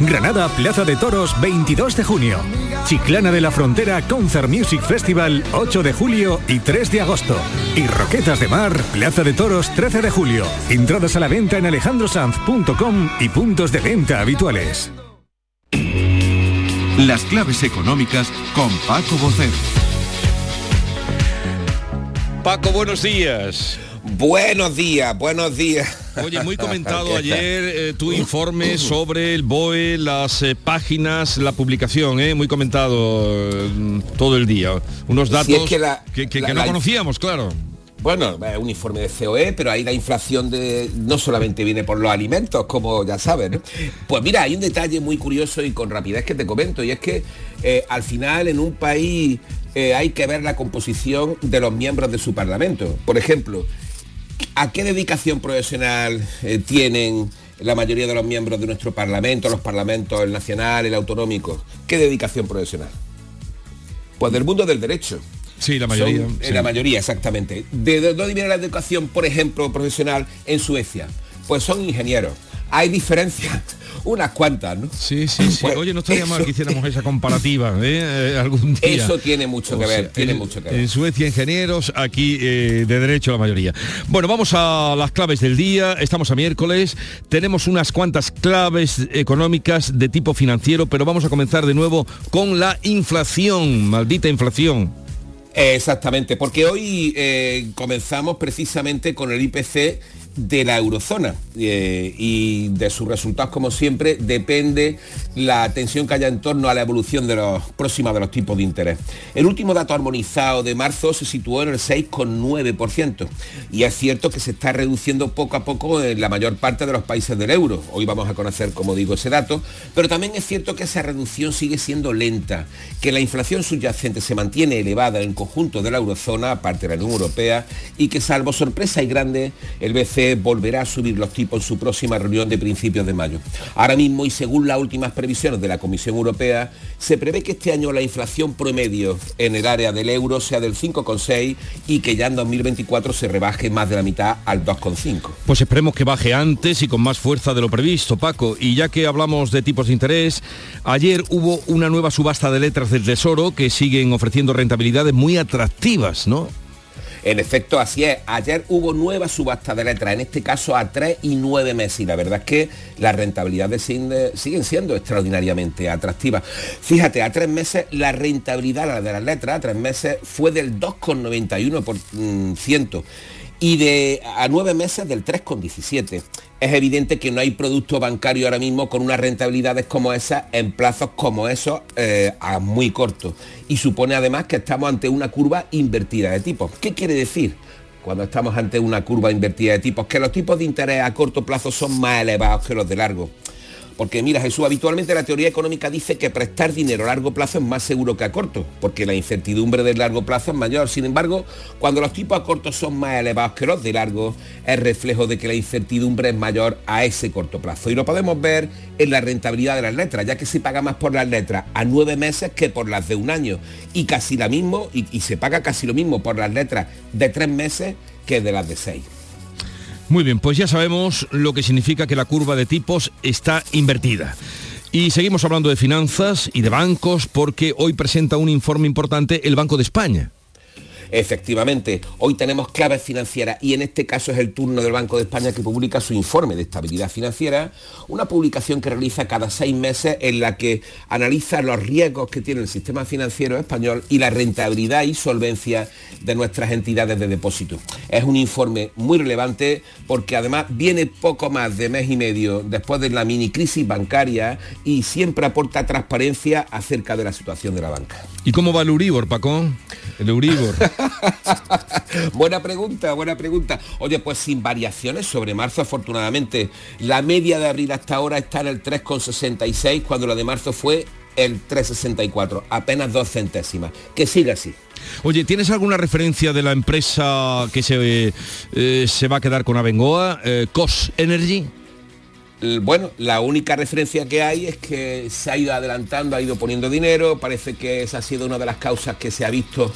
Granada, Plaza de Toros 22 de junio. Chiclana de la Frontera Concert Music Festival 8 de julio y 3 de agosto. Y Roquetas de Mar, Plaza de Toros 13 de julio. Entradas a la venta en alejandrosanz.com y puntos de venta habituales. Las claves económicas con Paco Bocero. Paco, buenos días. Buenos días, buenos días. Oye, muy comentado ayer eh, tu informe sobre el BOE, las eh, páginas, la publicación, eh, muy comentado eh, todo el día. Unos datos Si es que la- que, que- la- que no la- conocíamos, claro. Bueno, es un informe de COE, pero ahí la inflación de, no solamente viene por los alimentos, como ya sabes. ¿no? Pues mira, hay un detalle muy curioso y con rapidez que te comento, y es que eh, al final en un país eh, hay que ver la composición de los miembros de su parlamento. Por ejemplo, ¿a qué dedicación profesional eh, tienen la mayoría de los miembros de nuestro parlamento, los parlamentos, el nacional, el autonómico? ¿Qué dedicación profesional? Pues del mundo del derecho. Sí, la mayoría. Son- sí. La mayoría, exactamente. ¿De dónde viene la educación, por ejemplo, profesional en Suecia? Pues son ingenieros. Hay diferencias unas cuantas, ¿no? Sí, sí, sí. Pues Oye, no estaría mal que hiciéramos esa comparativa ¿eh? Eh, algún día. Eso tiene mucho O que ver, sea, tiene en- mucho que ver. En Suecia ingenieros, aquí eh, de derecho la mayoría. Bueno, vamos a las claves del día. Estamos a miércoles. Tenemos unas cuantas claves económicas de tipo financiero, pero vamos a comenzar de nuevo con la inflación. Maldita inflación. Exactamente, porque hoy eh, comenzamos precisamente con el IPC de la eurozona eh, y de sus resultados como siempre depende la tensión que haya en torno a la evolución de los próxima de los tipos de interés. El último dato armonizado de marzo se situó en el 6,9% y es cierto que se está reduciendo poco a poco en la mayor parte de los países del euro. Hoy vamos a conocer, como digo, ese dato, pero también es cierto que esa reducción sigue siendo lenta, que la inflación subyacente se mantiene elevada en el conjunto de la eurozona, aparte de la Unión Europea, y que salvo sorpresa y grande, el BCE volverá a subir los tipos en su próxima reunión de principios de mayo. Ahora mismo, y según las últimas previsiones de la Comisión Europea, se prevé que este año la inflación promedio en el área del euro sea del 5,6 y que ya en 2024 se rebaje más de la mitad al 2,5. Pues esperemos que baje antes y con más fuerza de lo previsto, Paco. Y ya que hablamos de tipos de interés, ayer hubo una nueva subasta de letras del Tesoro que siguen ofreciendo rentabilidades muy atractivas, ¿no? En efecto, así es. Ayer hubo nueva subasta de letras, en este caso a 3 y 9 meses. Y la verdad es que las rentabilidades siguen, siendo extraordinariamente atractivas. Fíjate, a 3 meses la rentabilidad de las letras a 3 meses fue del 2,91% y de a 9 meses del 3,17%. Es evidente que no hay producto bancario ahora mismo con unas rentabilidades como esas en plazos como esos eh, a muy corto. Y supone además que estamos ante una curva invertida de tipos. ¿Qué quiere decir? Cuando estamos ante una curva invertida de tipos, que los tipos de interés a corto plazo son más elevados que los de largo. Porque mira Jesús, habitualmente la teoría económica dice que prestar dinero a largo plazo es más seguro que a corto, porque la incertidumbre del largo plazo es mayor. Sin embargo, cuando los tipos a corto son más elevados que los de largo, es reflejo de que la incertidumbre es mayor a ese corto plazo. Y lo podemos ver en la rentabilidad de las letras, ya que se paga más por las letras a nueve meses que por las de un año. Y casi la mismo, y, y se paga casi lo mismo por las letras de tres meses que de las de seis. Muy bien, pues ya sabemos lo que significa que la curva de tipos está invertida. Y seguimos hablando de finanzas y de bancos porque hoy presenta un informe importante el Banco de España. Efectivamente, hoy tenemos claves financieras y en este caso es el turno del Banco de España que publica su informe de estabilidad financiera, una publicación que realiza cada seis meses en la que analiza los riesgos que tiene el sistema financiero español y la rentabilidad y solvencia de nuestras entidades de depósito. Es un informe muy relevante porque además viene poco más de mes y medio después de la mini crisis bancaria y siempre aporta transparencia acerca de la situación de la banca. ¿Y cómo va el Euribor, Paco? El Euribor. buena pregunta, buena pregunta. Oye, pues sin variaciones sobre marzo, afortunadamente. La media de abril hasta ahora está en el 3,66, cuando la de marzo fue el 3,64, apenas dos centésimas. Que siga así. Oye, ¿tienes alguna referencia de la empresa que se, eh, se va a quedar con Abengoa, eh, COS Energy? Bueno, la única referencia que hay es que se ha ido adelantando, ha ido poniendo dinero, parece que esa ha sido una de las causas que se ha visto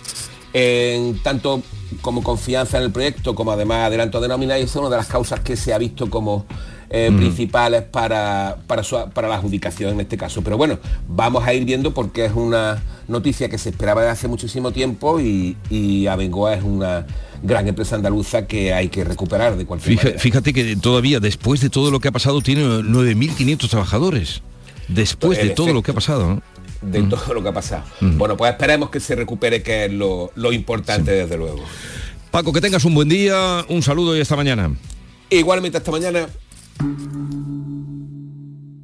en tanto como confianza en el proyecto, como además adelanto de nómina, y es una de las causas que se ha visto como eh, Mm. principales para, para, su- para la adjudicación en este caso. Pero bueno, vamos a ir viendo porque es una noticia que se esperaba desde hace muchísimo tiempo y, y Abengoa es una gran empresa andaluza que hay que recuperar de cualquier Fija- manera. fíjate que todavía, después de todo lo que ha pasado, tiene 9.500 trabajadores. Después de En todo efecto. lo que ha pasado. ¿no? de Mm. todo lo que ha pasado. Mm. Bueno, pues esperemos que se recupere, que es lo, lo importante desde luego. Paco, que tengas un buen día, un saludo y hasta mañana. Igualmente hasta mañana.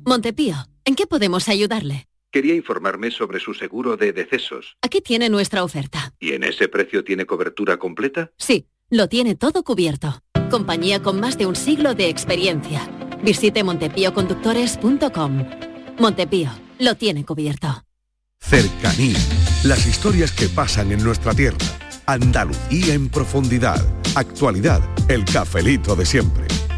Montepío, ¿en qué podemos ayudarle? Quería informarme sobre su seguro de decesos. Aquí tiene nuestra oferta. ¿Y en ese precio tiene cobertura completa? Sí, lo tiene todo cubierto. Compañía con más de un siglo de experiencia. Visite montepíoconductores.com. Montepío, lo tiene cubierto. Cercanía. Las historias que pasan en nuestra tierra. Andalucía en profundidad. Actualidad. El cafelito de siempre.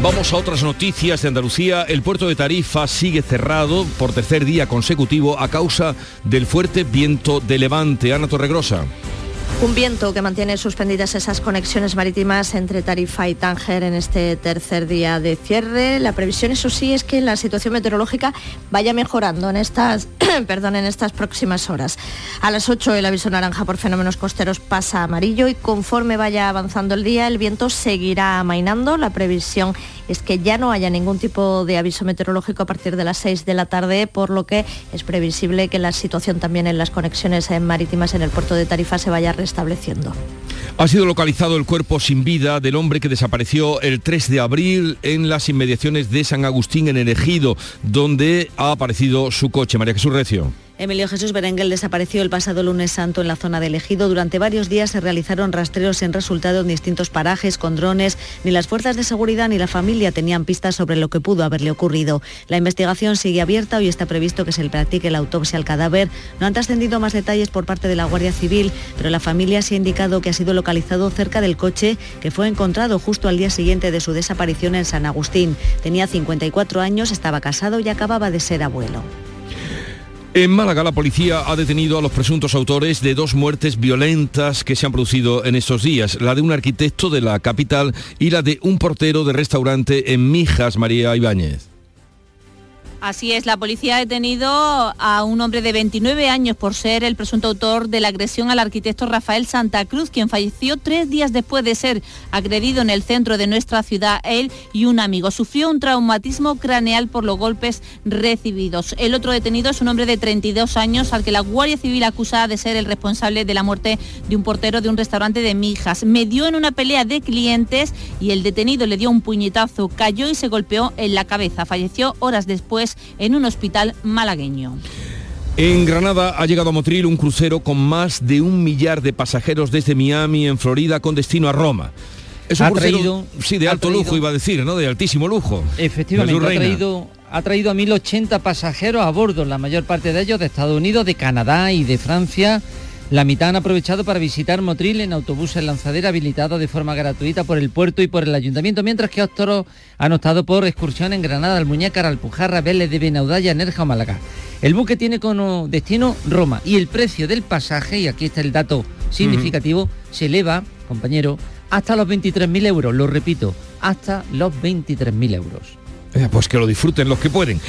Vamos a otras noticias de Andalucía. El puerto de Tarifa sigue cerrado por tercer día consecutivo a causa del fuerte viento de levante. Ana Torregrosa. Un viento que mantiene suspendidas esas conexiones marítimas entre Tarifa y Tánger en este tercer día de cierre. La previsión, eso sí, es que la situación meteorológica vaya mejorando en estas, perdón, en estas próximas horas. A las 8 el aviso naranja por fenómenos costeros pasa a amarillo y conforme vaya avanzando el día el viento seguirá amainando. La previsión es que ya no haya ningún tipo de aviso meteorológico a partir de las 6 de la tarde, por lo que es previsible que la situación también en las conexiones marítimas en el puerto de Tarifa se vaya restableciendo. Ha sido localizado el cuerpo sin vida del hombre que desapareció el 3 de abril en las inmediaciones de San Agustín en el Ejido, donde ha aparecido su coche. María Jesús Recio. Emilio Jesús Berenguel desapareció el pasado lunes santo en la zona del Ejido. Durante varios días se realizaron rastreos en resultado en distintos parajes con drones. Ni las fuerzas de seguridad ni la familia tenían pistas sobre lo que pudo haberle ocurrido. La investigación sigue abierta. y está previsto que se le practique la autopsia al cadáver. No han trascendido más detalles por parte de la Guardia Civil, pero la familia se ha indicado que ha sido localizado cerca del coche que fue encontrado justo al día siguiente de su desaparición en San Agustín. Tenía 54 años, estaba casado y acababa de ser abuelo. En Málaga la policía ha detenido a los presuntos autores de dos muertes violentas que se han producido en estos días, la de un arquitecto de la capital y la de un portero de restaurante en Mijas, María Ibáñez. Así es, la policía ha detenido a un hombre de 29 años por ser el presunto autor de la agresión al arquitecto Rafael Santa Cruz, quien falleció tres días después de ser agredido en el centro de nuestra ciudad. Él y un amigo sufrió un traumatismo craneal por los golpes recibidos. El otro detenido es un hombre de 32 años al que la Guardia Civil acusa de ser el responsable de la muerte de un portero de un restaurante de Mijas. Medió en una pelea de clientes y el detenido le dio un puñetazo, cayó y se golpeó en la cabeza. Falleció horas después en un hospital malagueño. En Granada ha llegado a Motril un crucero con más de un millar de pasajeros desde Miami, en Florida, con destino a Roma. Es un Ha crucero, traído- sí, de alto traído- lujo, iba a decir, ¿no? De altísimo lujo. Efectivamente, ha traído, ha traído a 1.080 pasajeros a bordo, la mayor parte de ellos de Estados Unidos, de Canadá y de Francia. La mitad han aprovechado para visitar Motril en autobuses lanzadera habilitados de forma gratuita por el puerto y por el ayuntamiento, mientras que otros han optado por excursión en Granada, Almuñécar, Alpujarra, Vélez de Benaudalla, Nerja o Málaga. El buque tiene como destino Roma y el precio del pasaje, y aquí está el dato significativo, se eleva, compañero, hasta los 23.000 euros, lo repito, hasta los 23.000 euros. Eh, Pues que lo disfruten los que pueden.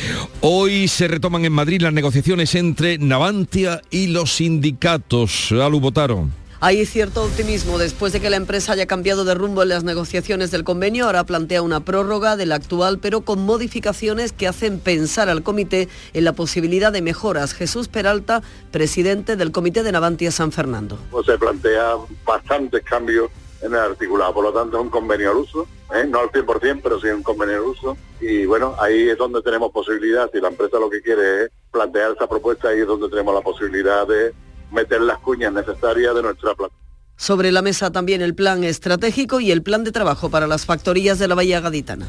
Hoy se retoman en Madrid las negociaciones entre Navantia y los sindicatos. Alu votaron. Hay cierto optimismo después de que la empresa haya cambiado de rumbo en las negociaciones del convenio. Ahora plantea una prórroga del actual, pero con modificaciones que hacen pensar al comité en la posibilidad de mejoras. Jesús Peralta, presidente del Comité de Navantia San Fernando. pues se plantea bastantes cambios en el articulado. Por lo tanto, es un convenio al uso, ¿eh? no al 100%, pero sí un convenio al uso. Y bueno, ahí es donde tenemos posibilidad. Si la empresa lo que quiere es plantear esa propuesta, ahí es donde tenemos la posibilidad de meter las cuñas necesarias de nuestra plataforma. Sobre la mesa también el plan estratégico y el plan de trabajo para las factorías de la Bahía Gaditana.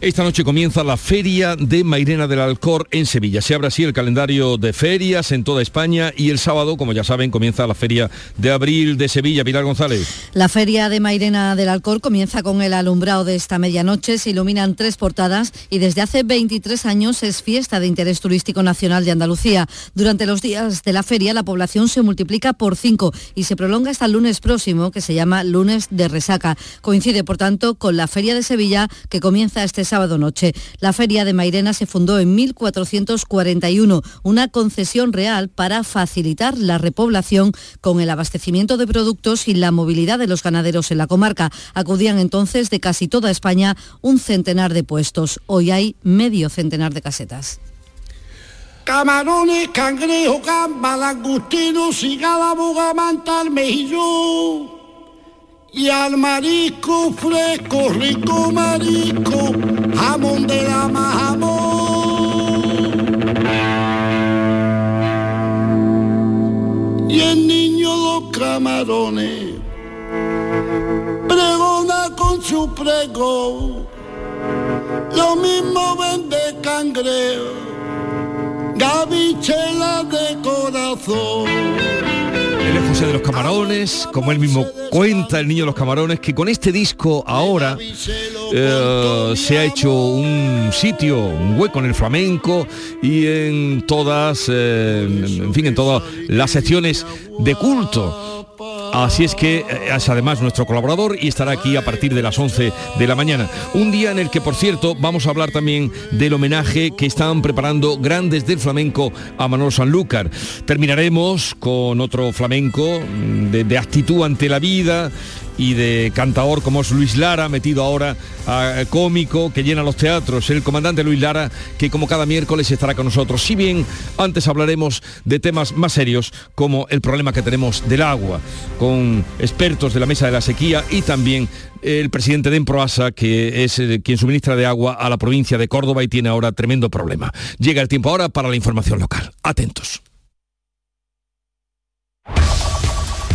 Esta noche comienza la Feria de Mairena del Alcor en Sevilla. Se abre así el calendario de ferias en toda España y el sábado, como ya saben, comienza la Feria de Abril de Sevilla. Pilar González. La feria de Mairena del Alcor comienza con el alumbrado de esta medianoche. Se iluminan tres portadas y desde hace 23 años es fiesta de interés turístico nacional de Andalucía. Durante los días de la feria la población se multiplica por cinco y se prolonga hasta el lunes próximo, que se llama lunes de resaca. Coincide, por tanto, con la feria de Sevilla que comienza este sábado noche. La feria de Mairena se fundó en 1441, una concesión real para facilitar la repoblación con el abastecimiento de productos y la movilidad de los ganaderos en la comarca. Acudían entonces de casi toda España un centenar de puestos. Hoy hay medio centenar de casetas. Camarones, cangrejo, gamba, langostino, cigala, bogamanta, mejillón. Y al marisco fresco, rico marisco, jamón de la jamón. Y el niño los camarones, pregona con su pregón, lo mismo vende cangrejo gavichela de corazón. Él es José de los Camarones, como él mismo cuenta, el niño de los Camarones, que con este disco ahora eh, se ha hecho un sitio, un hueco en el flamenco y en todas, eh, en fin, en todas las secciones de culto. Así es que eh, es además nuestro colaborador y estará aquí a partir de las 11 de la mañana. Un día en el que, por cierto, vamos a hablar también del homenaje que están preparando grandes del flamenco a Manolo Sanlúcar. Terminaremos con otro flamenco mm, de, de actitud ante la vida y de cantador como es Luis Lara, metido ahora a cómico que llena los teatros, el comandante Luis Lara, que como cada miércoles estará con nosotros. Si bien antes hablaremos de temas más serios como el problema que tenemos del agua, con expertos de la mesa de la sequía y también el presidente de Emproasa, que es eh, quien suministra de agua a la provincia de Córdoba y tiene ahora tremendo problema. Llega el tiempo ahora para la información local. Atentos.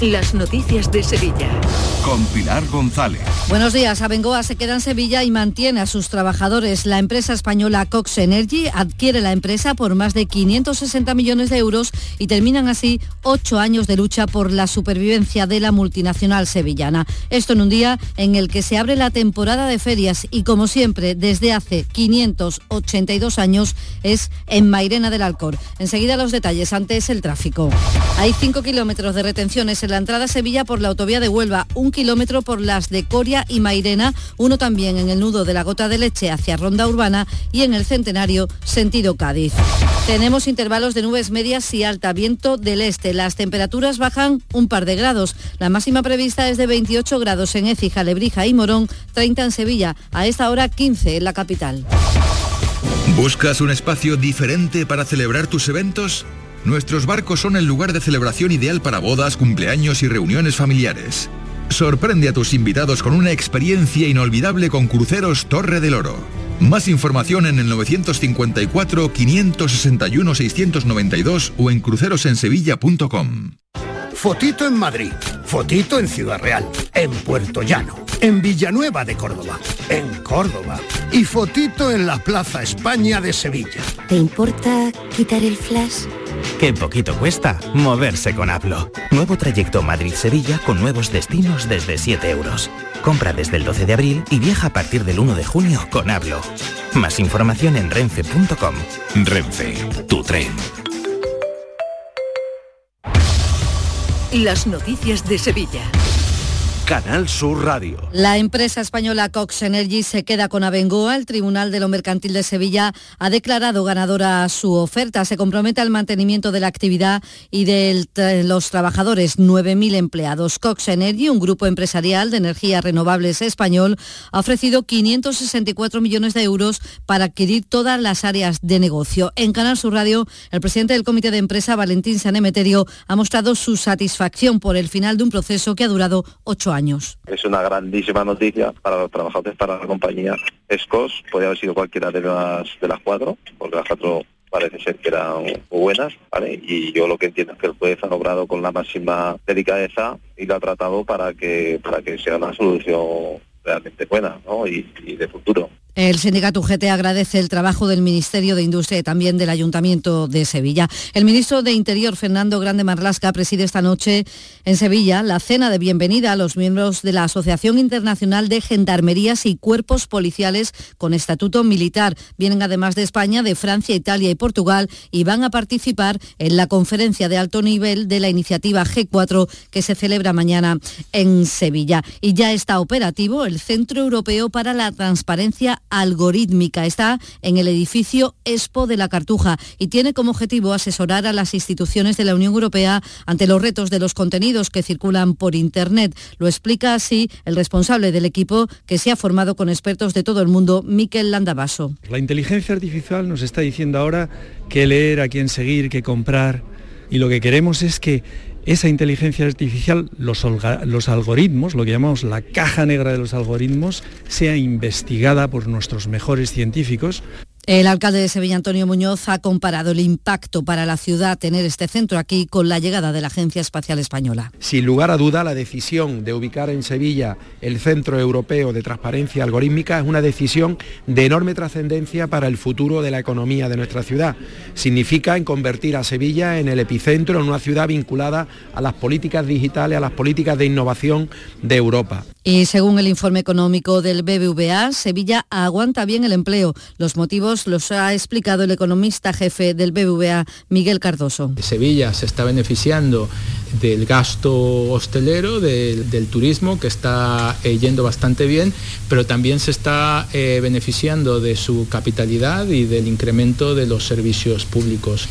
las noticias de Sevilla. Con Pilar González. Buenos días. Abengoa se queda en Sevilla y mantiene a sus trabajadores. La empresa española Cox Energy adquiere la empresa por más de 560 millones de euros y terminan así ocho años de lucha por la supervivencia de la multinacional sevillana. Esto en un día en el que se abre la temporada de ferias y como siempre desde hace 582 años es en Mairena del Alcor. Enseguida los detalles. Antes el tráfico. Hay 5 kilómetros de retenciones en la entrada a Sevilla por la autovía de Huelva, un kilómetro por las de Coria y Mairena, uno también en el nudo de la Gota de Leche hacia Ronda Urbana y en el Centenario sentido Cádiz. Tenemos intervalos de nubes medias y alta, viento del este. Las temperaturas bajan un par de grados. La máxima prevista es de 28 grados en Écija, Lebrija y Morón, 30 en Sevilla, a esta hora 15 en la capital. ¿Buscas un espacio diferente para celebrar tus eventos? Nuestros barcos son el lugar de celebración ideal para bodas, cumpleaños y reuniones familiares. Sorprende a tus invitados con una experiencia inolvidable con Cruceros Torre del Oro. Más información en el 954-561-692 o en crucerosensevilla.com. Fotito en Madrid, fotito en Ciudad Real, en Puerto Llano, en Villanueva de Córdoba, en Córdoba y fotito en la Plaza España de Sevilla. ¿Te importa quitar el flash? Qué poquito cuesta moverse con Hablo. Nuevo trayecto Madrid-Sevilla con nuevos destinos desde 7 euros. Compra desde el 12 de abril y viaja a partir del 1 de junio con Hablo. Más información en renfe.com. Renfe, tu tren. Las noticias de Sevilla. Canal Sur Radio. La empresa española Cox Energy se queda con Abengoa. El Tribunal de lo Mercantil de Sevilla ha declarado ganadora su oferta. Se compromete al mantenimiento de la actividad y de los trabajadores, 9.000 empleados. Cox Energy, un grupo empresarial de energías renovables español, ha ofrecido 564 millones de euros para adquirir todas las áreas de negocio. En Canal Sur Radio, el presidente del comité de empresa, Valentín Sanemeterio, ha mostrado su satisfacción por el final de un proceso que ha durado ocho años. Es una grandísima noticia para los trabajadores, para la compañía Escos. Podría haber sido cualquiera de las, de las cuatro, porque las cuatro parece ser que eran buenas, ¿vale? Y yo lo que entiendo es que el juez ha logrado con la máxima delicadeza y lo ha tratado para que, para que sea una solución realmente buena ¿no? y de futuro. El sindicato UGT agradece el trabajo del Ministerio de Industria y también del Ayuntamiento de Sevilla. El ministro de Interior, Fernando Grande Marlasca, preside esta noche en Sevilla la cena de bienvenida a los miembros de la Asociación Internacional de Gendarmerías y Cuerpos Policiales con estatuto militar. Vienen además de España, de Francia, Italia y Portugal y van a participar en la conferencia de alto nivel de la iniciativa G4 que se celebra mañana en Sevilla. Y ya está operativo el Centro Europeo para la Transparencia algorítmica. Está en el edificio Expo de la Cartuja y tiene como objetivo asesorar a las instituciones de la Unión Europea ante los retos de los contenidos que circulan por Internet. Lo explica así el responsable del equipo que se ha formado con expertos de todo el mundo, Miquel Landavaso. La inteligencia artificial nos está diciendo ahora qué leer, a quién seguir, qué comprar y lo que queremos es que esa inteligencia artificial, los, algoritmos, lo que llamamos la caja negra de los algoritmos, sea investigada por nuestros mejores científicos El alcalde de Sevilla, Antonio Muñoz, ha comparado el impacto para la ciudad tener este centro aquí con la llegada de la Agencia Espacial Española. Sin lugar a duda, la decisión de ubicar en Sevilla el Centro Europeo de Transparencia Algorítmica es una decisión de enorme trascendencia para el futuro de la economía de nuestra ciudad. Significa en convertir a Sevilla en el epicentro, en una ciudad vinculada a las políticas digitales, a las políticas de innovación de Europa. Y según el informe económico del BBVA, Sevilla aguanta bien el empleo. Los motivos los ha explicado el economista jefe del BBVA, Miguel Cardoso. Sevilla se está beneficiando del gasto hostelero, del, turismo, que está eh, yendo bastante bien, pero también se está eh, beneficiando de su capitalidad y del incremento de los servicios públicos.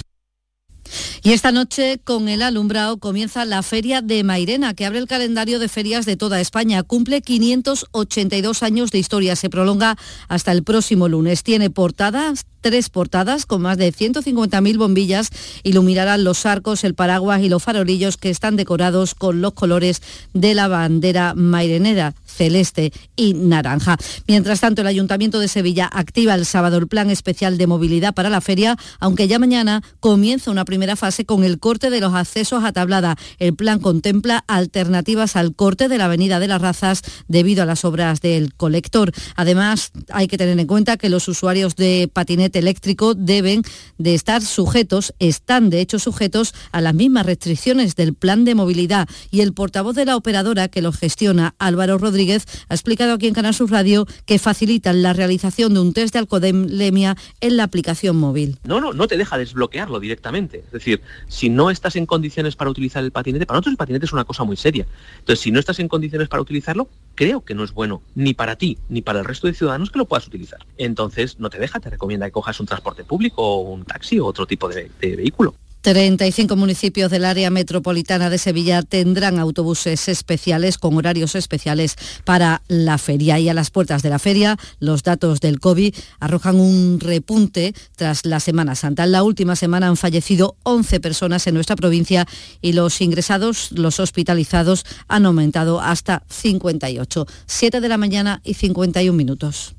Y esta noche, con el alumbrado, comienza la Feria de Mairena, que abre el calendario de ferias de toda España. Cumple 582 años de historia. Se prolonga hasta el próximo lunes. Tiene portadas tres portadas con más de 150.000 bombillas iluminarán los arcos, el paraguas y los farolillos que están decorados con los colores de la bandera mairenera celeste y naranja. Mientras tanto, el Ayuntamiento de Sevilla activa el sábado el plan especial de movilidad para la feria, aunque ya mañana comienza una primera fase con el corte de los accesos a tablada. El plan contempla alternativas al corte de la Avenida de las Razas debido a las obras del colector. Además, hay que tener en cuenta que los usuarios de patinete eléctrico deben de estar sujetos, están de hecho sujetos a las mismas restricciones del plan de movilidad y el portavoz de la operadora que los gestiona, Álvaro Rodríguez, ha explicado aquí en Canal Sur Radio que facilitan la realización de un test de alcoholemia en la aplicación móvil. No, no, no te deja desbloquearlo directamente. Es decir, si no estás en condiciones para utilizar el patinete, para nosotros el patinete es una cosa muy seria. Entonces, si no estás en condiciones para utilizarlo, creo que no es bueno ni para ti ni para el resto de ciudadanos que lo puedas utilizar. Entonces, no te deja, te recomienda que cojas un transporte público o un taxi o otro tipo de vehículo. 35 municipios del área metropolitana de Sevilla tendrán autobuses especiales con horarios especiales para la feria. Y a las puertas de la feria, los datos del COVID arrojan un repunte tras la Semana Santa. En la última semana han fallecido 11 personas en nuestra provincia y los ingresados, los hospitalizados, han aumentado hasta 58. 7 de la mañana y 51 minutos.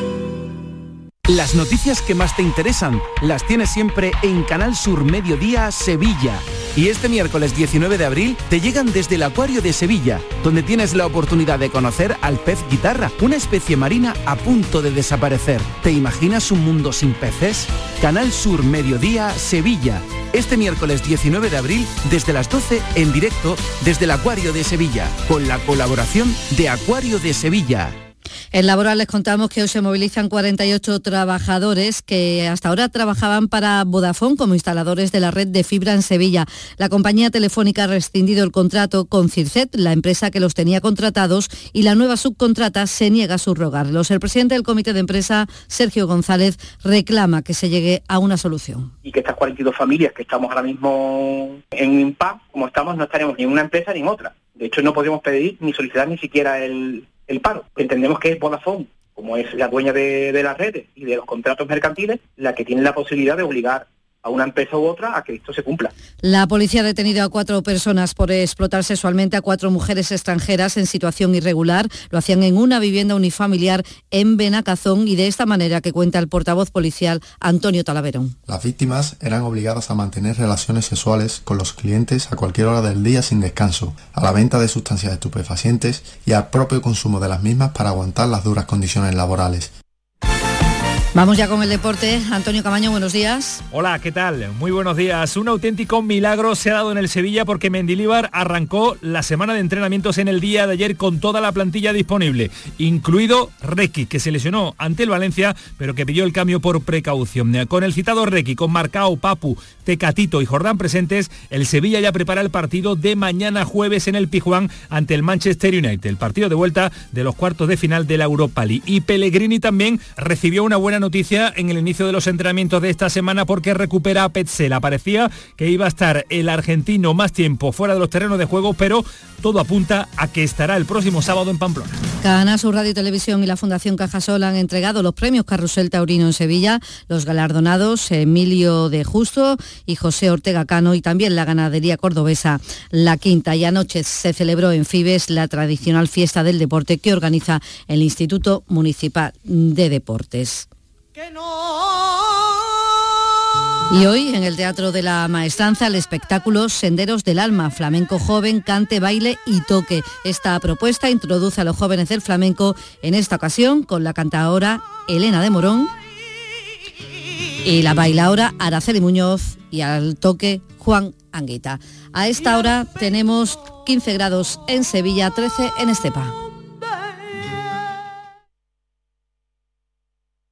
Las noticias que más te interesan las tienes siempre en Canal Sur Mediodía Sevilla. Y este miércoles 19 de abril te llegan desde el Acuario de Sevilla, donde tienes la oportunidad de conocer al pez guitarra, una especie marina a punto de desaparecer. ¿Te imaginas un mundo sin peces? Canal Sur Mediodía Sevilla. Este miércoles 19 de abril desde las 12 en directo desde el Acuario de Sevilla, con la colaboración de Acuario de Sevilla. En Laboral les contamos que hoy se movilizan 48 trabajadores que hasta ahora trabajaban para Vodafone como instaladores de la red de fibra en Sevilla. La compañía telefónica ha rescindido el contrato con Circet, la empresa que los tenía contratados, y la nueva subcontrata se niega a subrogarlos. El presidente del comité de empresa, Sergio González, reclama que se llegue a una solución. Y que estas 42 familias que estamos ahora mismo en IMPA, como estamos, no estaremos ni en una empresa ni en otra. De hecho, no podemos pedir ni solicitar ni siquiera el, el paro. Entendemos que es Vodafone, como es la dueña de, de las redes y de los contratos mercantiles, la que tiene la posibilidad de obligar a una empresa u otra a que esto se cumpla. La policía ha detenido a cuatro personas por explotar sexualmente a cuatro mujeres extranjeras en situación irregular. Lo hacían en una vivienda unifamiliar en Benacazón y de esta manera que cuenta el portavoz policial Antonio Talaverón. Las víctimas eran obligadas a mantener relaciones sexuales con los clientes a cualquier hora del día sin descanso, a la venta de sustancias estupefacientes y al propio consumo de las mismas para aguantar las duras condiciones laborales. Vamos ya con el deporte. Antonio Camaño, buenos días. Hola, ¿qué tal? Muy buenos días. Un auténtico milagro se ha dado en el Sevilla porque Mendilíbar arrancó la semana de entrenamientos en el día de ayer con toda la plantilla disponible, incluido Requi, que se lesionó ante el Valencia, pero que pidió el cambio por precaución. Con el citado Requi, con Marcao, Papu, Tecatito y Jordán presentes, el Sevilla ya prepara el partido de mañana jueves en el Pijuán ante el Manchester United, el partido de vuelta de los cuartos de final de la Europa League. Y Pellegrini también recibió una buena noticia en el inicio de los entrenamientos de esta semana porque recupera a Petzela. Parecía que iba a estar el argentino más tiempo fuera de los terrenos de juego, pero todo apunta a que estará el próximo sábado en Pamplona. Canal Radio Televisión y la Fundación Cajasol han entregado los premios Carrusel Taurino en Sevilla, los galardonados Emilio de Justo y José Ortega Cano y también la ganadería cordobesa La Quinta. Y anoche se celebró en Fibes la tradicional fiesta del deporte que organiza el Instituto Municipal de Deportes. Y hoy en el Teatro de la Maestranza el espectáculo Senderos del Alma, flamenco joven, cante, baile y toque. Esta propuesta introduce a los jóvenes del flamenco en esta ocasión con la cantadora Elena de Morón y la bailaora Araceli Muñoz y al toque Juan Anguita. A esta hora tenemos 15 grados en Sevilla, 13 en Estepa.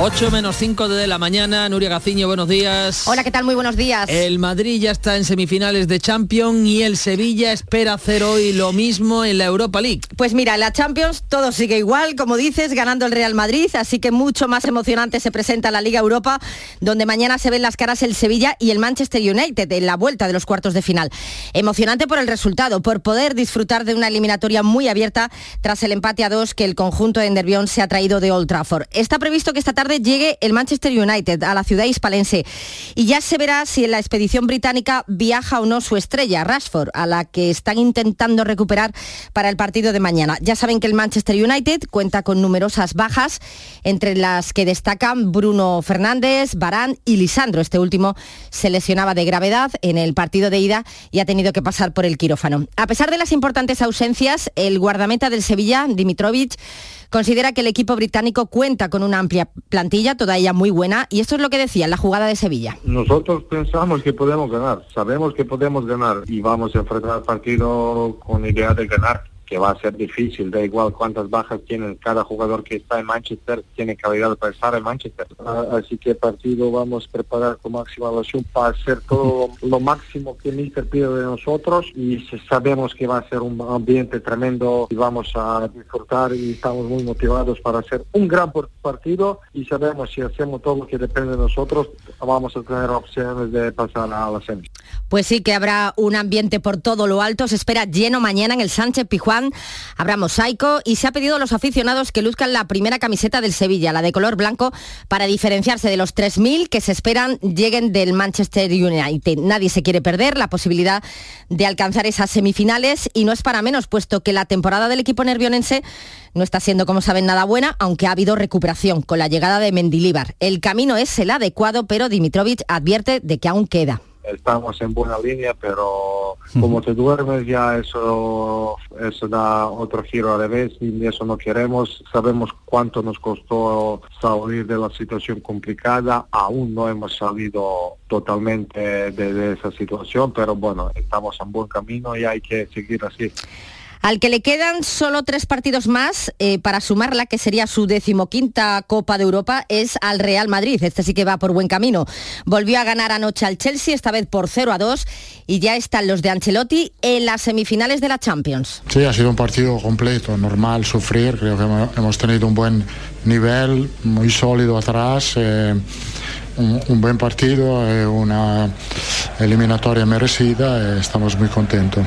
8 menos 5 de la mañana, Nuria Gaciño, buenos días. Hola, ¿qué tal? Muy buenos días. El Madrid ya está en semifinales de Champions y el Sevilla espera hacer hoy lo mismo en la Europa League. Pues mira, en la Champions todo sigue igual, como dices, ganando el Real Madrid, así que mucho más emocionante se presenta la Liga Europa, donde mañana se ven las caras el Sevilla y el Manchester United en la vuelta de los cuartos de final. Emocionante por el resultado, por poder disfrutar de una eliminatoria muy abierta tras el empate a dos que el conjunto de Nervión se ha traído de Old Trafford. Está previsto que esta tarde llegue el Manchester United a la ciudad hispalense y ya se verá si en la expedición británica viaja o no su estrella, Rashford, a la que están intentando recuperar para el partido de mañana. Ya saben que el Manchester United cuenta con numerosas bajas, entre las que destacan Bruno Fernández, Barán y Lisandro. Este último se lesionaba de gravedad en el partido de ida y ha tenido que pasar por el quirófano. A pesar de las importantes ausencias, el guardameta del Sevilla, Dimitrovic, considera que el equipo británico cuenta con una amplia plantilla, toda ella muy buena, y esto es lo que decía en la jugada de Sevilla. Nosotros pensamos que podemos ganar, sabemos que podemos ganar y vamos a enfrentar el partido con idea de ganar que va a ser difícil, da igual cuántas bajas tiene cada jugador que está en Manchester, tiene calidad para estar en Manchester. Así que el partido vamos a preparar con máxima evaluación para hacer todo lo máximo que Mister pide de nosotros y sabemos que va a ser un ambiente tremendo y vamos a disfrutar y estamos muy motivados para hacer un gran partido y sabemos si hacemos todo lo que depende de nosotros, vamos a tener opciones de pasar a la semi. Pues sí que habrá un ambiente por todo lo alto, se espera lleno mañana en el Sánchez Pijuán habrá mosaico y se ha pedido a los aficionados que luzcan la primera camiseta del Sevilla, la de color blanco, para diferenciarse de los 3.000 que se esperan lleguen del Manchester United. Nadie se quiere perder la posibilidad de alcanzar esas semifinales y no es para menos, puesto que la temporada del equipo nervionense no está siendo, como saben, nada buena, aunque ha habido recuperación con la llegada de Mendilíbar. El camino es el adecuado, pero Dimitrovic advierte de que aún queda estamos en buena línea, pero como te duermes ya eso, eso da otro giro al revés y eso no queremos. Sabemos cuánto nos costó salir de la situación complicada, aún no hemos salido totalmente de, de esa situación, pero bueno, estamos en buen camino y hay que seguir así. Al que le quedan solo tres partidos más eh, para sumarla, que sería su decimoquinta Copa de Europa, es al Real Madrid. Este sí que va por buen camino. Volvió a ganar anoche al Chelsea, esta vez por 0 a 2, y ya están los de Ancelotti en las semifinales de la Champions. Sí, ha sido un partido completo, normal sufrir. Creo que hemos tenido un buen nivel, muy sólido atrás. Eh, un, buen partido, eh, una eliminatoria merecida, estamos muy contentos.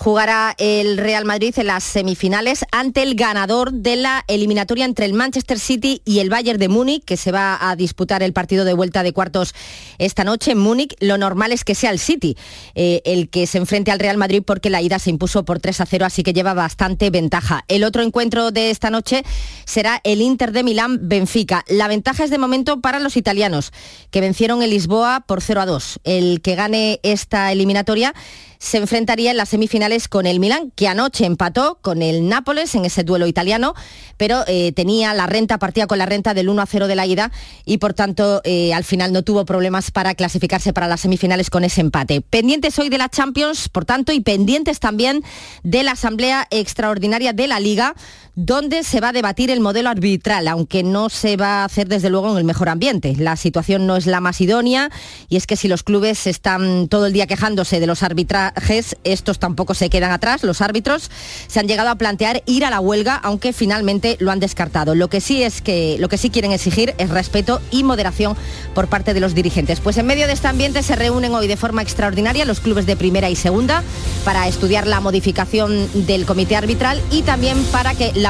Jugará el Real Madrid en las semifinales ante el ganador de la eliminatoria entre el Manchester City y el Bayern de Múnich, que se va a disputar el partido de vuelta de cuartos esta noche en Múnich. Lo normal es que sea el City eh, el que se enfrente al Real Madrid porque la ida se impuso por 3 a 0, así que lleva bastante ventaja. El otro encuentro de esta noche será el Inter de Milán-Benfica. La ventaja es de momento para los italianos, que vencieron el Lisboa por 0 a 2. El que gane esta eliminatoria se enfrentaría en las semifinales con el Milán, que anoche empató con el Nápoles en ese duelo italiano, pero eh, tenía la renta, partía con la renta del 1 a 0 de la ida y por tanto eh, al final no tuvo problemas para clasificarse para las semifinales con ese empate. Pendientes hoy de la Champions, por tanto, y pendientes también de la Asamblea Extraordinaria de la Liga, donde se va a debatir el modelo arbitral, aunque no se va a hacer desde luego en el mejor ambiente. La situación no es la más idónea y es que si los clubes están todo el día quejándose de los arbitrajes, estos tampoco se quedan atrás. Los árbitros se han llegado a plantear ir a la huelga, aunque finalmente lo han descartado. Lo que sí es que lo que sí quieren exigir es respeto y moderación por parte de los dirigentes. Pues en medio de este ambiente se reúnen hoy de forma extraordinaria los clubes de primera y segunda para estudiar la modificación del comité arbitral y también para que la